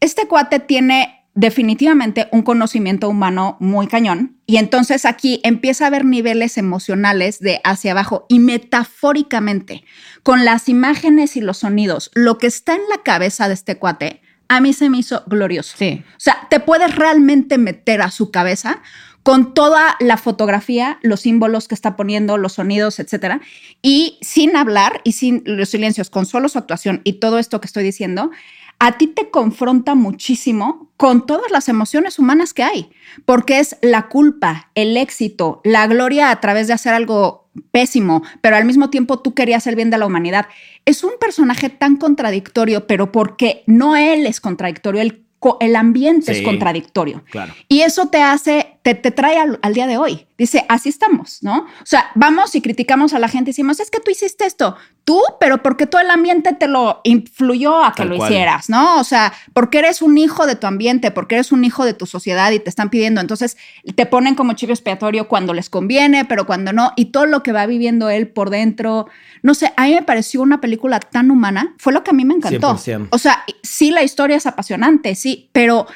Este cuate tiene definitivamente un conocimiento humano muy cañón y entonces aquí empieza a haber niveles emocionales de hacia abajo y metafóricamente con las imágenes y los sonidos, lo que está en la cabeza de este cuate, a mí se me hizo glorioso. Sí. O sea, te puedes realmente meter a su cabeza con toda la fotografía, los símbolos que está poniendo, los sonidos, etcétera, y sin hablar y sin los silencios, con solo su actuación y todo esto que estoy diciendo, a ti te confronta muchísimo con todas las emociones humanas que hay, porque es la culpa, el éxito, la gloria a través de hacer algo pésimo, pero al mismo tiempo tú querías el bien de la humanidad. Es un personaje tan contradictorio, pero porque no él es contradictorio, el, el ambiente Sí. es contradictorio. Claro. Y eso te hace, te, te trae al, al día de hoy. Dice, así estamos, ¿no? O sea, vamos y criticamos a la gente y decimos, es que tú hiciste esto, tú, pero porque todo el ambiente te lo influyó a que Tal lo cual. hicieras, ¿no? O sea, porque eres un hijo de tu ambiente, porque eres un hijo de tu sociedad y te están pidiendo. Entonces, te ponen como chivo expiatorio cuando les conviene, pero cuando no. Y todo lo que va viviendo él por dentro. No sé, a mí me pareció una película tan humana. Fue lo que a mí me encantó. 100%. O sea, sí, la historia es apasionante, sí, pero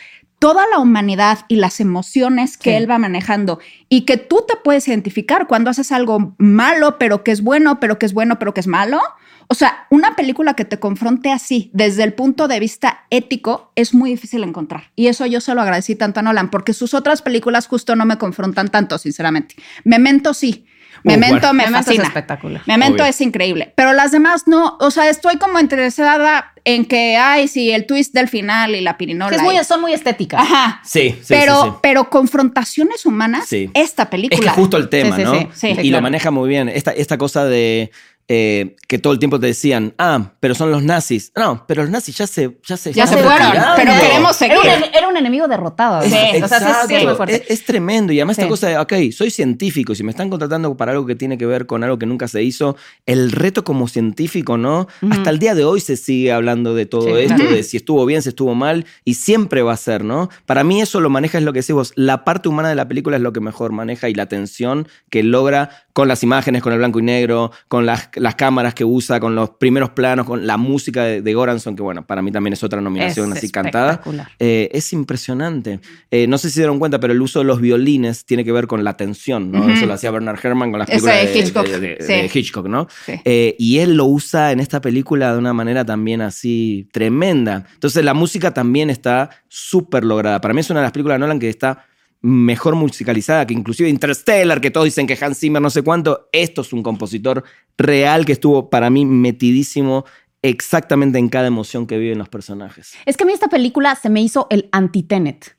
toda la humanidad y las emociones que Sí. él va manejando y que tú te puedes identificar cuando haces algo malo, pero que es bueno, pero que es bueno, pero que es malo. O sea, una película que te confronte así desde el punto de vista ético es muy difícil encontrar. Y eso yo se lo agradecí tanto a Nolan, porque sus otras películas justo no me confrontan tanto, sinceramente. Memento sí. Memento me Memento es fascina. espectacular. Memento Obvio. es increíble, pero las demás no. O sea, estoy como interesada en que, ay, sí, el twist del final y la pirinola. Que es muy, y- son muy estéticas. Ajá. Sí, sí, pero, sí, sí. pero confrontaciones humanas, Sí. esta Es película. que justo el tema, ¿no? sí, sí, y sí, y lo claro. maneja muy bien. Esta, esta cosa de eh, que todo el tiempo te decían, ah, pero son los nazis. No, pero los nazis ya se ya se, Ya se fueron, pero queremos seguir. Era un, era un enemigo derrotado. Sí, o sea, sí, sí, es tremendo. Y además Sí. esta cosa de, ok, soy científico y si me están contratando para algo que tiene que ver con algo que nunca se hizo, el reto como científico, ¿no? Hasta el día de hoy se sigue hablando de todo Sí, esto, claro. de si estuvo bien, si estuvo mal, y siempre va a ser, ¿no? Para mí eso lo maneja, es lo que decís vos, la parte humana de la película es lo que mejor maneja y la tensión que logra con las imágenes, con el blanco y negro, con las, las cámaras que usa, con los primeros planos, con la música de, de Goranson, que bueno, para mí también es otra nominación Es así cantada. Eh, es impresionante. Eh, no sé si se dieron cuenta, pero el uso de los violines tiene que ver con la tensión, ¿no? Eso lo hacía Bernard Herrmann con las películas de de, Hitchcock, sí. de Hitchcock, ¿no? Sí. Eh, y él lo usa en esta película de una manera también así tremenda. Entonces la música también está súper lograda. Para mí es una de las películas de Nolan que está mejor musicalizada que inclusive Interstellar, que todos dicen que Hans Zimmer no sé cuánto. Esto es un compositor real que estuvo para mí metidísimo exactamente en cada emoción que viven los personajes. Es que a mí esta película se me hizo el anti-Tenet.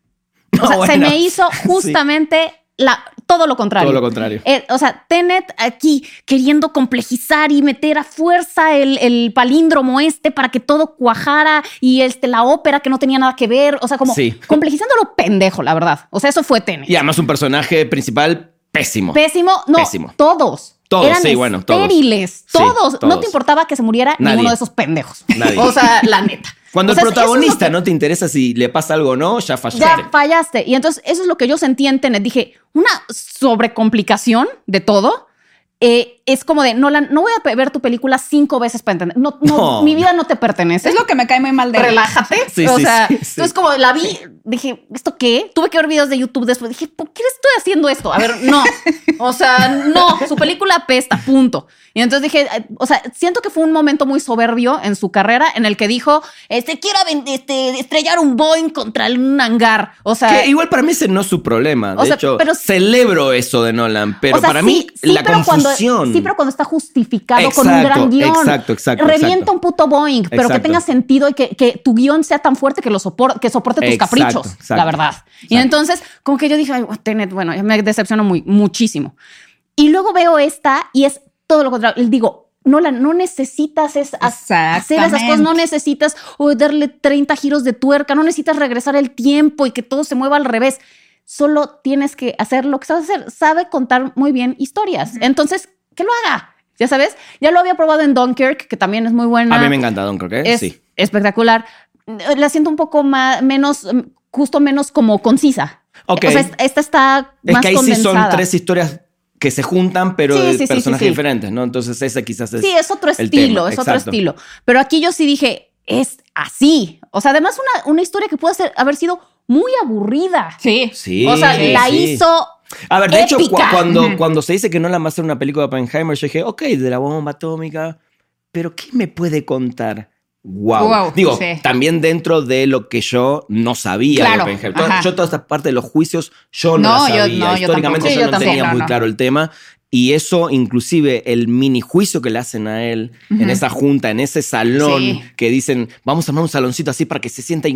O sea, se me hizo justamente la, todo lo contrario. Todo lo contrario. Eh, o sea, Tenet aquí queriendo complejizar y meter a fuerza el, el palíndromo este para que todo cuajara y este, la ópera que no tenía nada que ver. O sea, como Sí. complejizándolo pendejo, la verdad. O sea, eso fue Tenet. Y además un personaje principal pésimo. Pésimo. No, Pésimo. todos. Todos, Eran sí, bueno, todos. estériles. Sí, todos. No te importaba que se muriera Nadie. ninguno de esos pendejos. Nadie. O sea, la neta. Cuando O sea, el es protagonista que- no te interesa si le pasa algo o no, ya fallaste. Ya fallaste. Y entonces eso es lo que yo sentí en Tenet. Dije, una sobrecomplicación de todo. Eh, es como de, Nolan, no voy a ver tu película cinco veces para entender. No, no, No. mi vida no te pertenece. Es lo que me cae muy mal de. Relájate. Sí, o sí, sea, sí, entonces como la vi, dije, ¿esto qué? Tuve que ver videos de YouTube después. Dije, ¿por qué estoy haciendo esto? A ver, no. O sea, no, su película apesta, punto. Y entonces dije, eh, o sea, siento que fue un momento muy soberbio en su carrera en el que dijo, este, quiero aven- este, estrellar un Boeing contra un hangar. O sea, Que igual para mí ese no es su problema. De O sea, hecho, pero- celebro eso de Nolan, pero o sea, para sí, mí sí, la pero cuando- sí, pero cuando está justificado con un gran guion. exacto, exacto, Revienta exacto. un puto Boeing, pero que tenga sentido y que, que tu guion sea tan fuerte que lo soporte, que soporte tus Exacto, caprichos, exacto, la verdad. Y entonces, como que yo dije, Ay, Tenet, bueno, me decepcionó muy, muchísimo. Y luego veo esta y es todo lo contrario. Les digo, Nolan, no necesitas es, ha- hacer esas cosas, no necesitas oh, darle 30 giros de tuerca, no necesitas regresar el tiempo y que todo se mueva al revés. Solo tienes que hacer lo que sabes hacer. Sabe contar muy bien historias. Entonces, que lo haga. Ya sabes, ya lo había probado en Dunkirk, que también es muy buena. A mí me encanta Dunkirk, ¿eh? Es Sí. espectacular. La siento un poco más, menos, justo menos como concisa. Ok. O sea, esta está Es más que ahí sí son condensada. tres historias que se juntan, pero Sí, de sí, personajes diferentes, ¿no? Entonces ese quizás es Sí, es otro estilo, es otro exacto. estilo. Pero aquí yo sí dije, es así. O sea, además una, una historia que puede ser, haber sido muy aburrida. Sí. Sí. o sea, sí, la sí. hizo A ver, de hecho, cu- cuando, cuando se dice que no la va a hacer una película de Oppenheimer, yo dije, ok, de la bomba atómica, pero ¿qué me puede contar? Wow. Wow, Digo, sí. también dentro de lo que yo no sabía Claro, de Oppenheimer. Ajá. Yo toda esta parte de los juicios, yo no, No, la yo- sabía. no, Históricamente yo Sí, no tenía muy claro el tema. Y eso, inclusive, el mini juicio que le hacen a él en esa junta, en ese salón, Sí. que dicen, vamos a armar un saloncito así para que se sienta...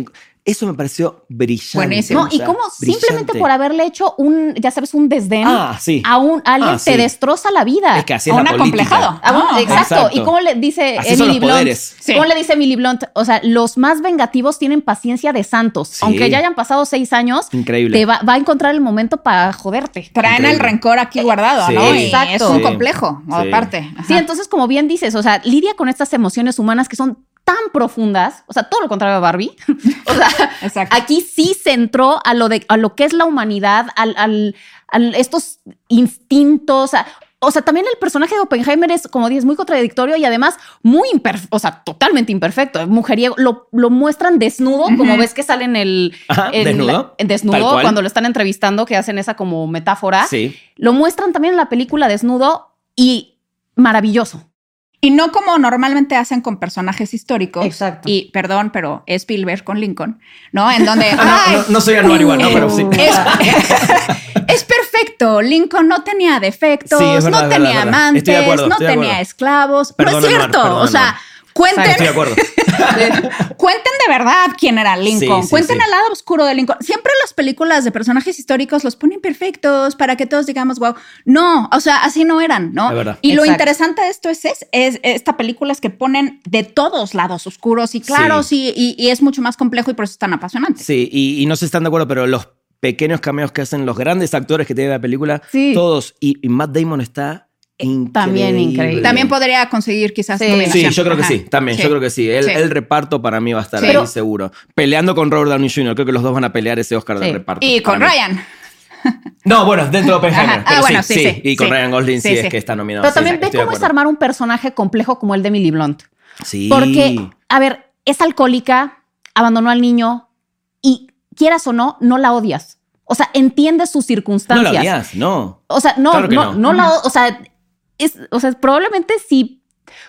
inc-". Eso me pareció brillante. Buenísimo. No, y como simplemente brillante. por haberle hecho un, ya sabes, un desdén Ah, sí. a un a alguien Ah, te destroza la vida. Es que así A es un acomplejado. A un- Ah, exacto. exacto. ¿Y cómo le dice Así Emily Blunt? Sí. ¿Cómo le dice Emily Blunt? O sea, los más vengativos tienen paciencia de santos. Sí. Aunque ya hayan pasado seis años, Increíble. te va, va a encontrar el momento para joderte. Traen Increíble. el rencor aquí guardado, Sí. ¿no? Exacto. es un complejo, Sí. aparte. Ajá. Sí, entonces, como bien dices, o sea, lidia con estas emociones humanas que son tan profundas, o sea, todo lo contrario a Barbie. o sea, Exacto. aquí sí se entró a lo de a lo que es la humanidad, al, al- al- estos instintos. a- o sea, también el personaje de Oppenheimer es, como dices, muy contradictorio y además muy imperfecto, o sea, totalmente imperfecto. Mujeriego, lo, lo muestran desnudo, como ves que sale en el. Ajá, en ¿desnudo? la- desnudo, cuando lo están entrevistando, que hacen esa como metáfora. Sí. Lo muestran también en la película desnudo y maravilloso. Y no como normalmente hacen con personajes históricos. Exacto. Y perdón, pero Spielberg con Lincoln, ¿no? En donde. Ah, no, ¡ay! no, no soy Anuar igual, ¿no? Pero sí. Es, es perfecto. Lincoln no tenía defectos, Sí, es verdad, no es verdad, tenía es verdad. amantes, no tenía acuerdo. esclavos. Perdón, no es cierto. perdón, o sea. Cuenten, Estoy de acuerdo. cuenten de verdad quién era Lincoln. Sí, sí, cuenten sí. el lado oscuro de Lincoln. Siempre las películas de personajes históricos los ponen perfectos para que todos digamos, wow. No, o sea, así no eran, ¿no? Y lo interesante de esto es, es, es esta película es que ponen de todos lados oscuros y claros y, y- y es mucho más complejo y por eso es tan apasionante. Sí, y, y no sé si están de acuerdo, pero los pequeños cameos que hacen los grandes actores que tiene la película, Sí. todos, y, y Matt Damon está increíble. también increíble. También podría conseguir quizás Sí. nominación. Sí, yo creo que Ajá. sí, también, Sí. yo creo que sí. El, Sí. el reparto para mí va a estar Sí. ahí Pero- seguro. Peleando con Robert Downey Jr., creo que los dos van a pelear ese Oscar de Sí. reparto. Y con. Ryan. No, bueno, dentro de Oppenheimer. Ah, bueno, sí, sí, sí, sí, Y con sí. Ryan Gosling sí, Sí, es que está nominado. Pero Sí, también sí, ve estoy de cómo es armar un personaje complejo como el de Emily Blunt. Sí. Porque, a ver, es alcohólica, abandonó al niño y quieras o no, no la odias. O sea, entiendes sus No circunstancias. la odias, no. O sea, no, Claro no, no. no la, o sea, es, o sea, probablemente si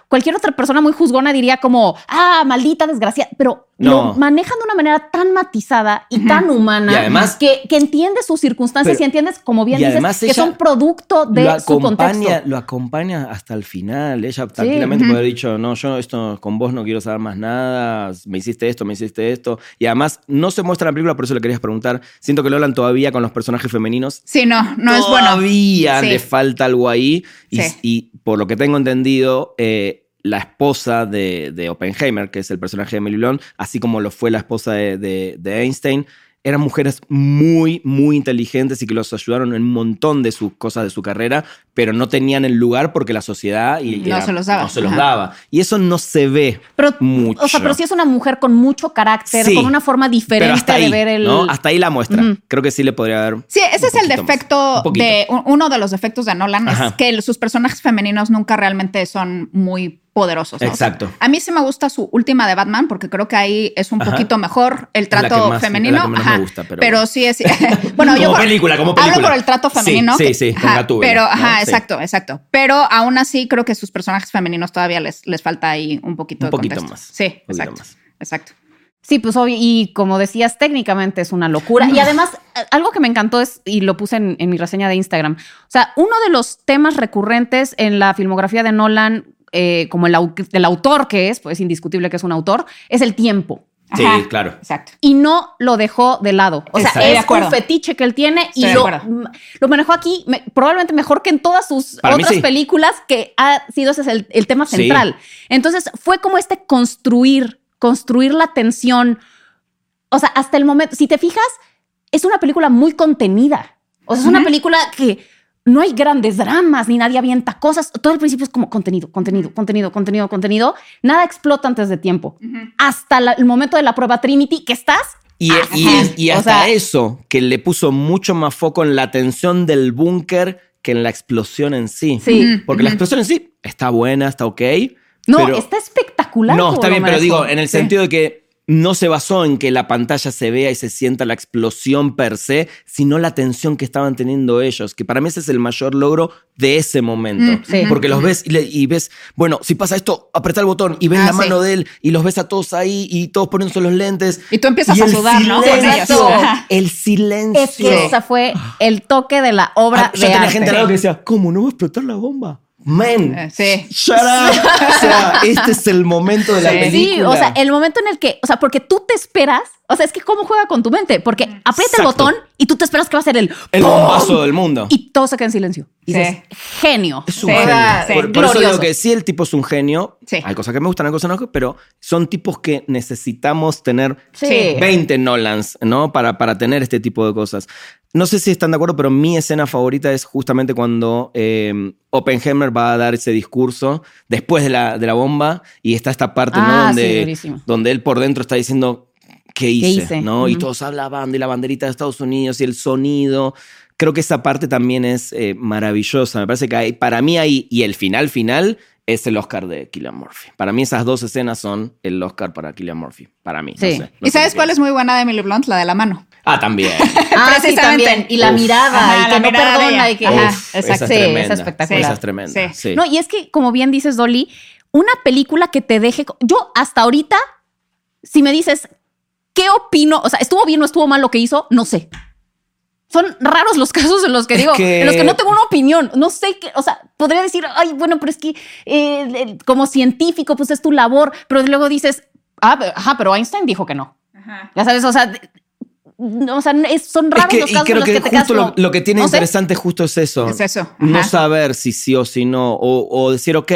cualquier otra persona muy juzgona diría como, ah, maldita desgracia, pero No. lo manejan de una manera tan matizada y tan humana Y además- que, que entiendes sus circunstancias Pero- y entiendes, como bien dices, que son producto de lo su contexto. lo acompaña hasta el final. Ella tranquilamente puede haber dicho, no, yo esto con vos no quiero saber más nada, me hiciste esto, me hiciste esto. Y además no se muestra en la película, por eso le querías preguntar. Siento que Lolan todavía con los personajes femeninos Sí, no, no es bueno. Todavía Sí. le falta algo ahí. Y, Sí. y por lo que tengo entendido, eh, la esposa de, de Oppenheimer, que es el personaje de Emily Blunt, así como lo fue la esposa de, de- de Einstein, eran mujeres muy, muy inteligentes y que los ayudaron en un montón de sus cosas de su carrera, pero no tenían el lugar porque la sociedad y No se los daba. no se los Ajá. daba. Y eso no se ve Pero, mucho. O sea, pero sí es una mujer con mucho carácter, Sí. con una forma diferente Pero hasta ahí, de ver el. ¿no? Hasta ahí la muestra. Creo que sí le podría dar. Sí, ese es el defecto Un de un- uno de los defectos de Nolan Ajá. es que sus personajes femeninos nunca realmente son muy poderosos. ¿no? O sea, Exacto. a mí sí me gusta su última de Batman porque creo que ahí es un Ajá. poquito mejor el trato más- femenino. Ajá. me gusta, pero sí es bueno, Como yo por- película, como película. Hablo por el trato Sí, femenino. sí, que- sí, con ajá, Gatúbela, Pero ¿no? ajá, Sí. exacto, exacto. Pero aún así creo que sus personajes femeninos todavía les, les falta ahí un poquito Un de poquito contexto. más. Sí, Un poquito exacto. más. Exacto. Sí, pues obvio, y como decías, técnicamente es una locura. Y además, eh, algo que me encantó es, y lo puse en, en mi reseña de Instagram, o sea, uno de los temas recurrentes en la filmografía de Nolan, eh, como el, el autor que es, pues es indiscutible que es un autor, es el tiempo. Sí, Ajá, claro. Exacto. Y no lo dejó de lado. O sea, es un fetiche que él tiene Estoy y lo, lo manejó aquí me- probablemente mejor que en todas sus Para otras sí. películas, que ha sido ese es el, el tema Sí. central. Entonces, fue como este construir, construir la tensión. O sea, hasta el momento, si te fijas, es una película muy contenida. O sea, es una película que no hay grandes dramas, ni nadie avienta cosas. Todo el principio es como contenido, contenido, contenido, contenido, contenido. Nada explota antes de tiempo. Hasta la- el momento de la prueba Trinity, que estás Y, O hasta sea- eso, que le puso mucho más foco en la tensión del búnker que en la explosión en sí. Sí. Porque la explosión en sí está buena, está ok. No, pero- está espectacular. No, está bien, pero digo, en el Sí. sentido de que no se basó en que la pantalla se vea y se sienta la explosión per se, sino la tensión que estaban teniendo ellos, que para mí ese es el mayor logro de ese momento. Mm, sí. Porque los ves y, le- y ves, bueno, si pasa esto, apretá el botón y ves Ah, la sí. mano de él y los ves a todos ahí y todos poniéndose los lentes. Y tú empiezas Y a el sudar, ¿no? Silencio, ellos. Ajá. El silencio. Es que ese fue el toque de la obra Ah, de yo tenía arte. gente al lado que decía, ¿cómo no va a explotar la bomba? Man, Eh, sí. shut up. o sea, este es el momento de la Sí. película. Sí, o sea, el momento en el que, o sea, porque tú te esperas, o sea, es que cómo juega con tu mente, porque aprieta el Exacto. botón y tú te esperas que va a ser el el bombazo del mundo. y todo se queda en silencio. Y Sí. dices, genio. Es un Sí, genio. sí. Por, por eso Glorioso. digo que sí, el tipo es un genio. Sí. Hay cosas que me gustan, hay cosas no, pero son tipos que necesitamos tener Sí. 20 Nolans, ¿no? Para, para tener este tipo de cosas. No sé si están de acuerdo, pero mi escena favorita es justamente cuando eh, Oppenheimer va a dar ese discurso después de la, de la bomba y está esta parte, ¿no? Ah, sí, Donde, durísimo. donde él por dentro está diciendo, ¿qué hice? hice? ¿no? Y todos hablaban de la banderita de Estados Unidos y el sonido. Creo que esa parte también es eh, maravillosa. Me parece que hay- para mí ahí, y el final final, es el Oscar de Killian Murphy. Para mí esas dos escenas son el Oscar para Killian Murphy. Para mí. Sí. No sé, no ¿Y sabes cuál es muy buena de Emily Blunt? La de la mano. Ah, también. Ah, sí, también. Y la Uf. mirada, Ajá, y la que no perdona, ella. y que. Ajá, Uf, exacto. esa es Sí, tremenda. es espectacular. Esa es tremenda. Sí. Sí. No, y es que, como bien dices, Dolly, una película que te deje. Yo hasta ahorita, si me dices, ¿qué opino? O sea, ¿estuvo bien o estuvo mal lo que hizo? No sé. Son raros los casos en los que Es digo, que- en los que no tengo una opinión. No sé qué, o sea, podría decir, ay, bueno, pero es que eh, eh, como científico, pues es tu labor, pero luego dices, ah, ajá, pero Einstein dijo que no. Ya sabes, o sea, no, o sea, es- son Es raros que, los y casos en creo los que, que, te justo lo, lo que tiene no sé. interesante justo es eso. Es eso. No Ajá. saber si sí o si no. O, o decir, ok,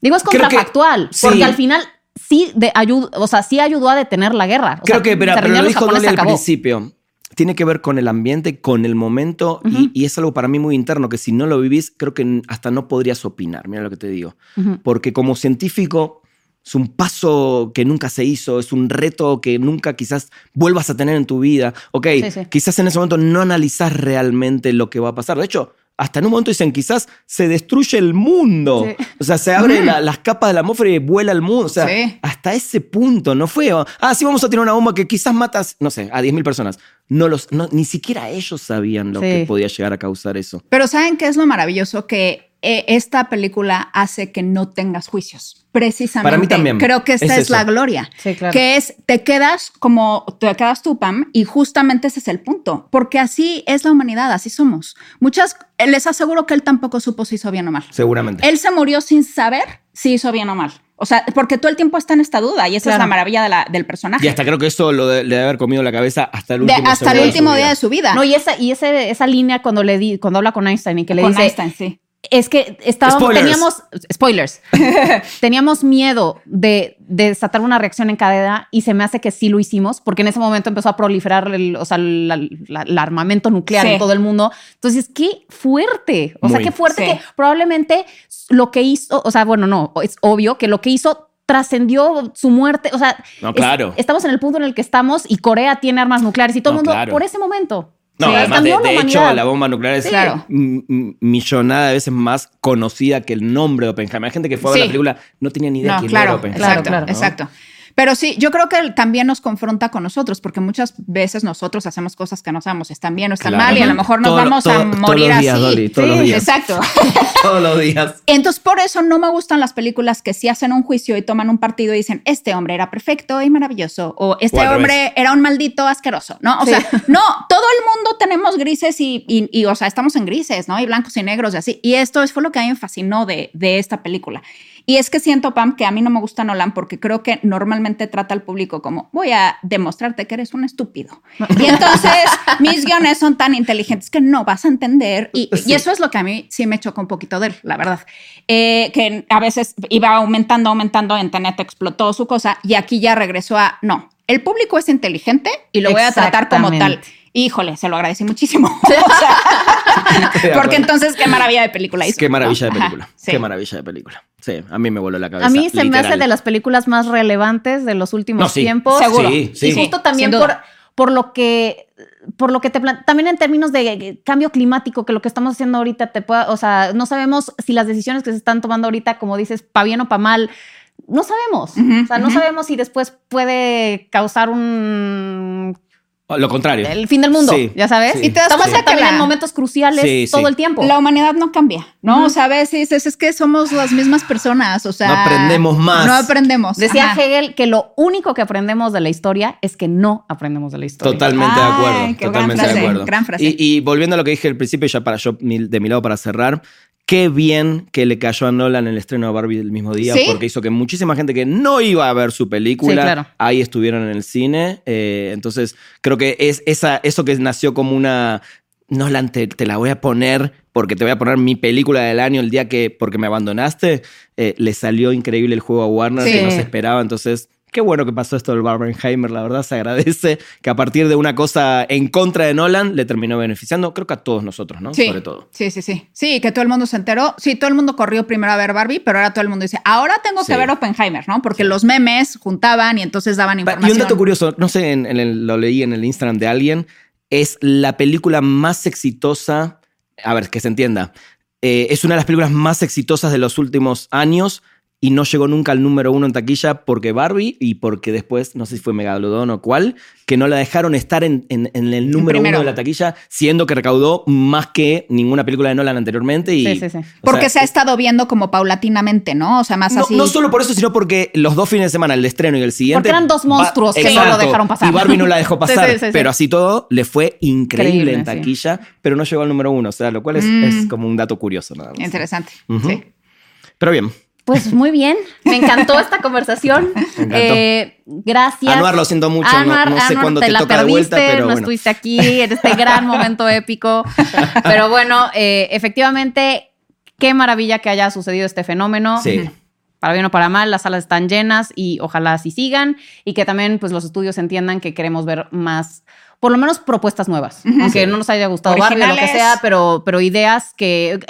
Digo, es Creo que- contrafactual, sí. porque al final sí de ayuda, o sea, sí ayudó a detener la guerra. O Creo sea, que, pero, pero lo dijo Dolly al acabó. principio. Tiene que ver con el ambiente, con el momento, y- Ujú. y, es algo para mí muy interno, que si no lo vivís, creo que hasta no podrías opinar, mira lo que te digo. Ujú. Porque como científico es un paso que nunca se hizo, es un reto que nunca quizás vuelvas a tener en tu vida. Ok, Sí, sí. quizás en ese momento no analizás realmente lo que va a pasar. De hecho, hasta en un momento dicen, quizás se destruye el mundo. Sí. O sea, se abren la- las capas de la atmósfera y vuela el mundo. O sea, Sí. hasta ese punto no fue. Ah, sí, vamos a tener una bomba que quizás matas, no sé, a 10.000 personas. No los, no, ni siquiera ellos sabían lo Sí. que podía llegar a causar eso. Pero ¿saben qué es lo maravilloso? Que eh, esta película hace que no tengas juicios. Precisamente. Para mí también. Creo que esta Es es, la gloria. Sí, claro. Que es, te quedas como, te quedas tú, Pam, y justamente ese es el punto. Porque así es la humanidad, así somos. Muchas, les aseguro que él tampoco supo si hizo bien o mal. Seguramente. Él se murió sin saber si hizo bien o mal. O sea, porque todo el tiempo está en esta duda y esa es Claro. la maravilla de la- del personaje. Y hasta creo que eso lo de, le debe haber comido la cabeza hasta el De- último hasta el último su día vida. de su vida. No, y esa, y ese, esa línea cuando le di, cuando habla con Einstein y que le Con dice, Einstein, sí. Es que estábamos, Spoilers. teníamos, spoilers, teníamos miedo de, de desatar una reacción en cadena y se me hace que sí lo hicimos, porque en ese momento empezó a proliferar el, o sea, la- la- el armamento nuclear Sí. en todo el mundo. Entonces, qué fuerte, o sea, qué fuerte Sí. que probablemente lo que hizo, o sea, bueno, no, es obvio que lo que hizo trascendió su muerte, o sea, No, es- claro. estamos en el punto en el que estamos y Corea tiene armas nucleares y todo el mundo claro. por ese momento. No, Sí, además de, de hecho, la bomba nuclear es Claro. m- millonada de veces más conocida que el nombre de Oppenheimer. Hay gente que fue a ver Sí. la película, no tenía ni idea No, quién claro, era Oppenheimer. exacto, claro. ¿no? exacto. Pero sí, yo creo que él también nos confronta con nosotros, porque muchas veces nosotros hacemos cosas que no sabemos si están bien o están Claro. mal, y a lo mejor nos Todo- vamos todo- a todos morir los días, así. Dolly, todos los Sí, días. Exacto. Todos los días. Entonces, por eso no me gustan las películas que sí hacen un juicio y toman un partido y dicen, este hombre era perfecto y maravilloso, o este O hombre era un maldito asqueroso, ¿no? O Sí. sea, no, todo el mundo tenemos grises y, y- y, o sea, estamos en grises, ¿no? Y blancos y negros y así. Y esto es, fue lo que a mí me fascinó de, de esta película. Y es que siento, Pam, que a mí no me gusta Nolan porque creo que normalmente trata al público como, voy a demostrarte que eres un estúpido. Y entonces mis guiones son tan inteligentes que no vas a entender. Y, y eso es lo que a mí sí me choca un poquito de él, la verdad. Eh, que a veces iba aumentando, aumentando, en Tenet explotó su cosa y aquí ya regresó a, no, el público es inteligente y lo voy a tratar como tal. Híjole, se lo agradecí muchísimo. O sea, porque entonces qué maravilla de película hizo. Qué maravilla de película. Ajá, sí. Qué maravilla de película. Sí, a mí me voló la cabeza. A mí se me hace de las películas más relevantes de los últimos No, sí. tiempos. Seguro. Sí, sí. Y justo también por, por lo que por lo que te plan- también en términos de cambio climático que lo que estamos haciendo ahorita te pueda, o sea, no sabemos si las decisiones que se están tomando ahorita, como dices, para bien o para mal, no sabemos. O sea, no sabemos si después puede causar un Lo contrario. el fin del mundo, Sí, ya sabes. sí, Y te das Estamos cuenta que también la- en momentos cruciales Sí, sí. todo el tiempo. La humanidad no cambia, ¿no? Ujú. O sea, a veces es, es que somos las mismas personas, o sea... No aprendemos más. No aprendemos. Decía Ajá. Hegel que lo único que aprendemos de la historia es que no aprendemos de la historia. Totalmente de Ay, acuerdo. qué gran Totalmente frase, de acuerdo. gran frase. Y, y volviendo a lo que dije al principio, ya para yo de mi lado para cerrar, qué bien que le cayó a Nolan el estreno de Barbie el mismo día, ¿Sí? porque hizo que muchísima gente que no iba a ver su película, Sí, claro. ahí estuvieron en el cine. Eh, entonces, creo que es esa, eso que nació como una. Nolan, te, te la voy a poner porque te voy a poner mi película del año el día que, porque me abandonaste, eh, le salió increíble el juego a Warner Sí. que no se esperaba. Entonces, qué bueno que pasó esto del Barbenheimer, la verdad se agradece que a partir de una cosa en contra de Nolan le terminó beneficiando, creo que a todos nosotros, ¿no? Sí, Sobre todo. sí, sí, sí. Sí, que todo el mundo se enteró. Sí, todo el mundo corrió primero a ver Barbie, pero ahora todo el mundo dice, ahora tengo Sí. que ver Oppenheimer, ¿no? Porque los memes juntaban y entonces daban información. Y un dato curioso, no sé, en, en el- lo leí en el Instagram de alguien, es la película más exitosa, a ver, que se entienda, eh, es una de las películas más exitosas de los últimos años y no llegó nunca al número uno en taquilla porque Barbie y porque después, no sé si fue Megalodon o cuál, que no la dejaron estar en, en- en el número primero. uno de la taquilla, siendo que recaudó más que ninguna película de Nolan anteriormente. Y, Sí, sí, sí. Porque sea, se ha estado viendo como paulatinamente, ¿no? O sea, más no, así. no solo por eso, sino porque los dos fines de semana, el estreno y el siguiente. Porque eran dos monstruos que no lo dejaron pasar. Y Barbie no la dejó pasar. pero así todo le fue increíble Increíble, en taquilla, pero no llegó al número uno. O sea, lo cual es, Mm. es como un dato curioso nada más. Interesante. Sí. Pero bien. Pues muy bien, me encantó esta conversación. Me encantó. Eh, gracias. Anuar, lo siento mucho. no- Anuar, no, sé Anuar, cuándo te te, la toca de perdiste, vuelta, pero no bueno. estuviste aquí en este gran momento épico. Pero bueno, eh, efectivamente, qué maravilla que haya sucedido este fenómeno. Sí. Para bien o para mal, las salas están llenas y ojalá así sigan y que también pues los estudios entiendan que queremos ver más, por lo menos propuestas nuevas, Ujú. aunque Sí. no nos haya gustado Barbie o lo que Originales. sea, pero, pero ideas que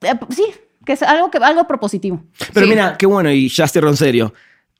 eh, sí, que es algo que algo propositivo. Pero Sí. mira, qué bueno, y ya estoy en serio.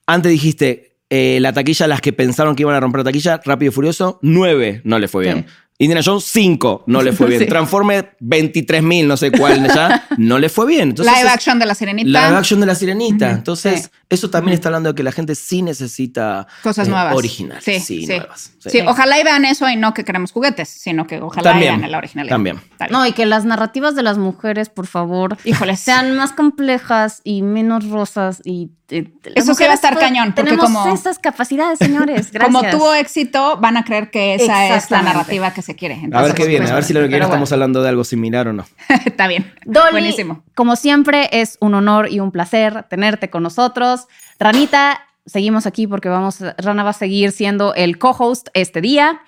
Antes dijiste, eh, la taquilla, las que pensaron que iban a romper la taquilla, Rápido y Furioso, nueve no le fue Sí. Indiana Jones 5 no le fue bien. Sí. Transforme 23.000, no sé cuál ya, no le fue bien. Entonces, Live es- action de la sirenita. Live action de la sirenita. Entonces, Sí. eso también está hablando de que la gente sí necesita Cosas eh, nuevas. originales. Sí, Sí, sí. nuevas. Sí. Sí, ojalá y vean eso y no que queremos juguetes, sino que ojalá También, vean la originalidad. también. No, y que las narrativas de las mujeres, por favor, Híjole. sean más complejas y menos rosas y eh, las Eso sí va a estar cañón, porque tenemos como- esas capacidades, señores. Gracias. Como tuvo éxito, van a creer que esa es la narrativa que se quiere. A ver qué viene, a ver si lo que bueno. estamos hablando de algo similar o no. Está bien. Dolly, Buenísimo. como siempre, es un honor y un placer tenerte con nosotros. Ranita, seguimos aquí porque vamos, Rana va a seguir siendo el co-host este día.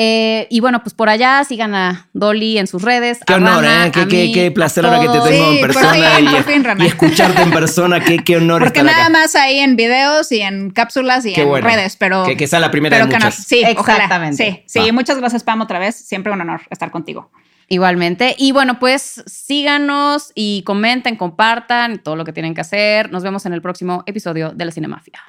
Eh, y bueno, pues por allá sigan a Dolly en sus redes. Qué a honor, Rana, ¿eh? Qué, a qué, mí, qué placer ahora que te tengo Sí, en por persona fin, y, por fin, Rana. y escucharte en persona. Qué, qué honor Porque estar nada acá. más ahí en videos y en cápsulas y Qué en bueno. redes, pero. Que- que sea la primera pero de que muchas. nos- sí, ojalá. Exactamente. Sí, sí. Muchas gracias, Pam, otra vez. Siempre un honor estar contigo. Igualmente. Y bueno, pues síganos y comenten, compartan todo lo que tienen que hacer. Nos vemos en el próximo episodio de la Cinemafia.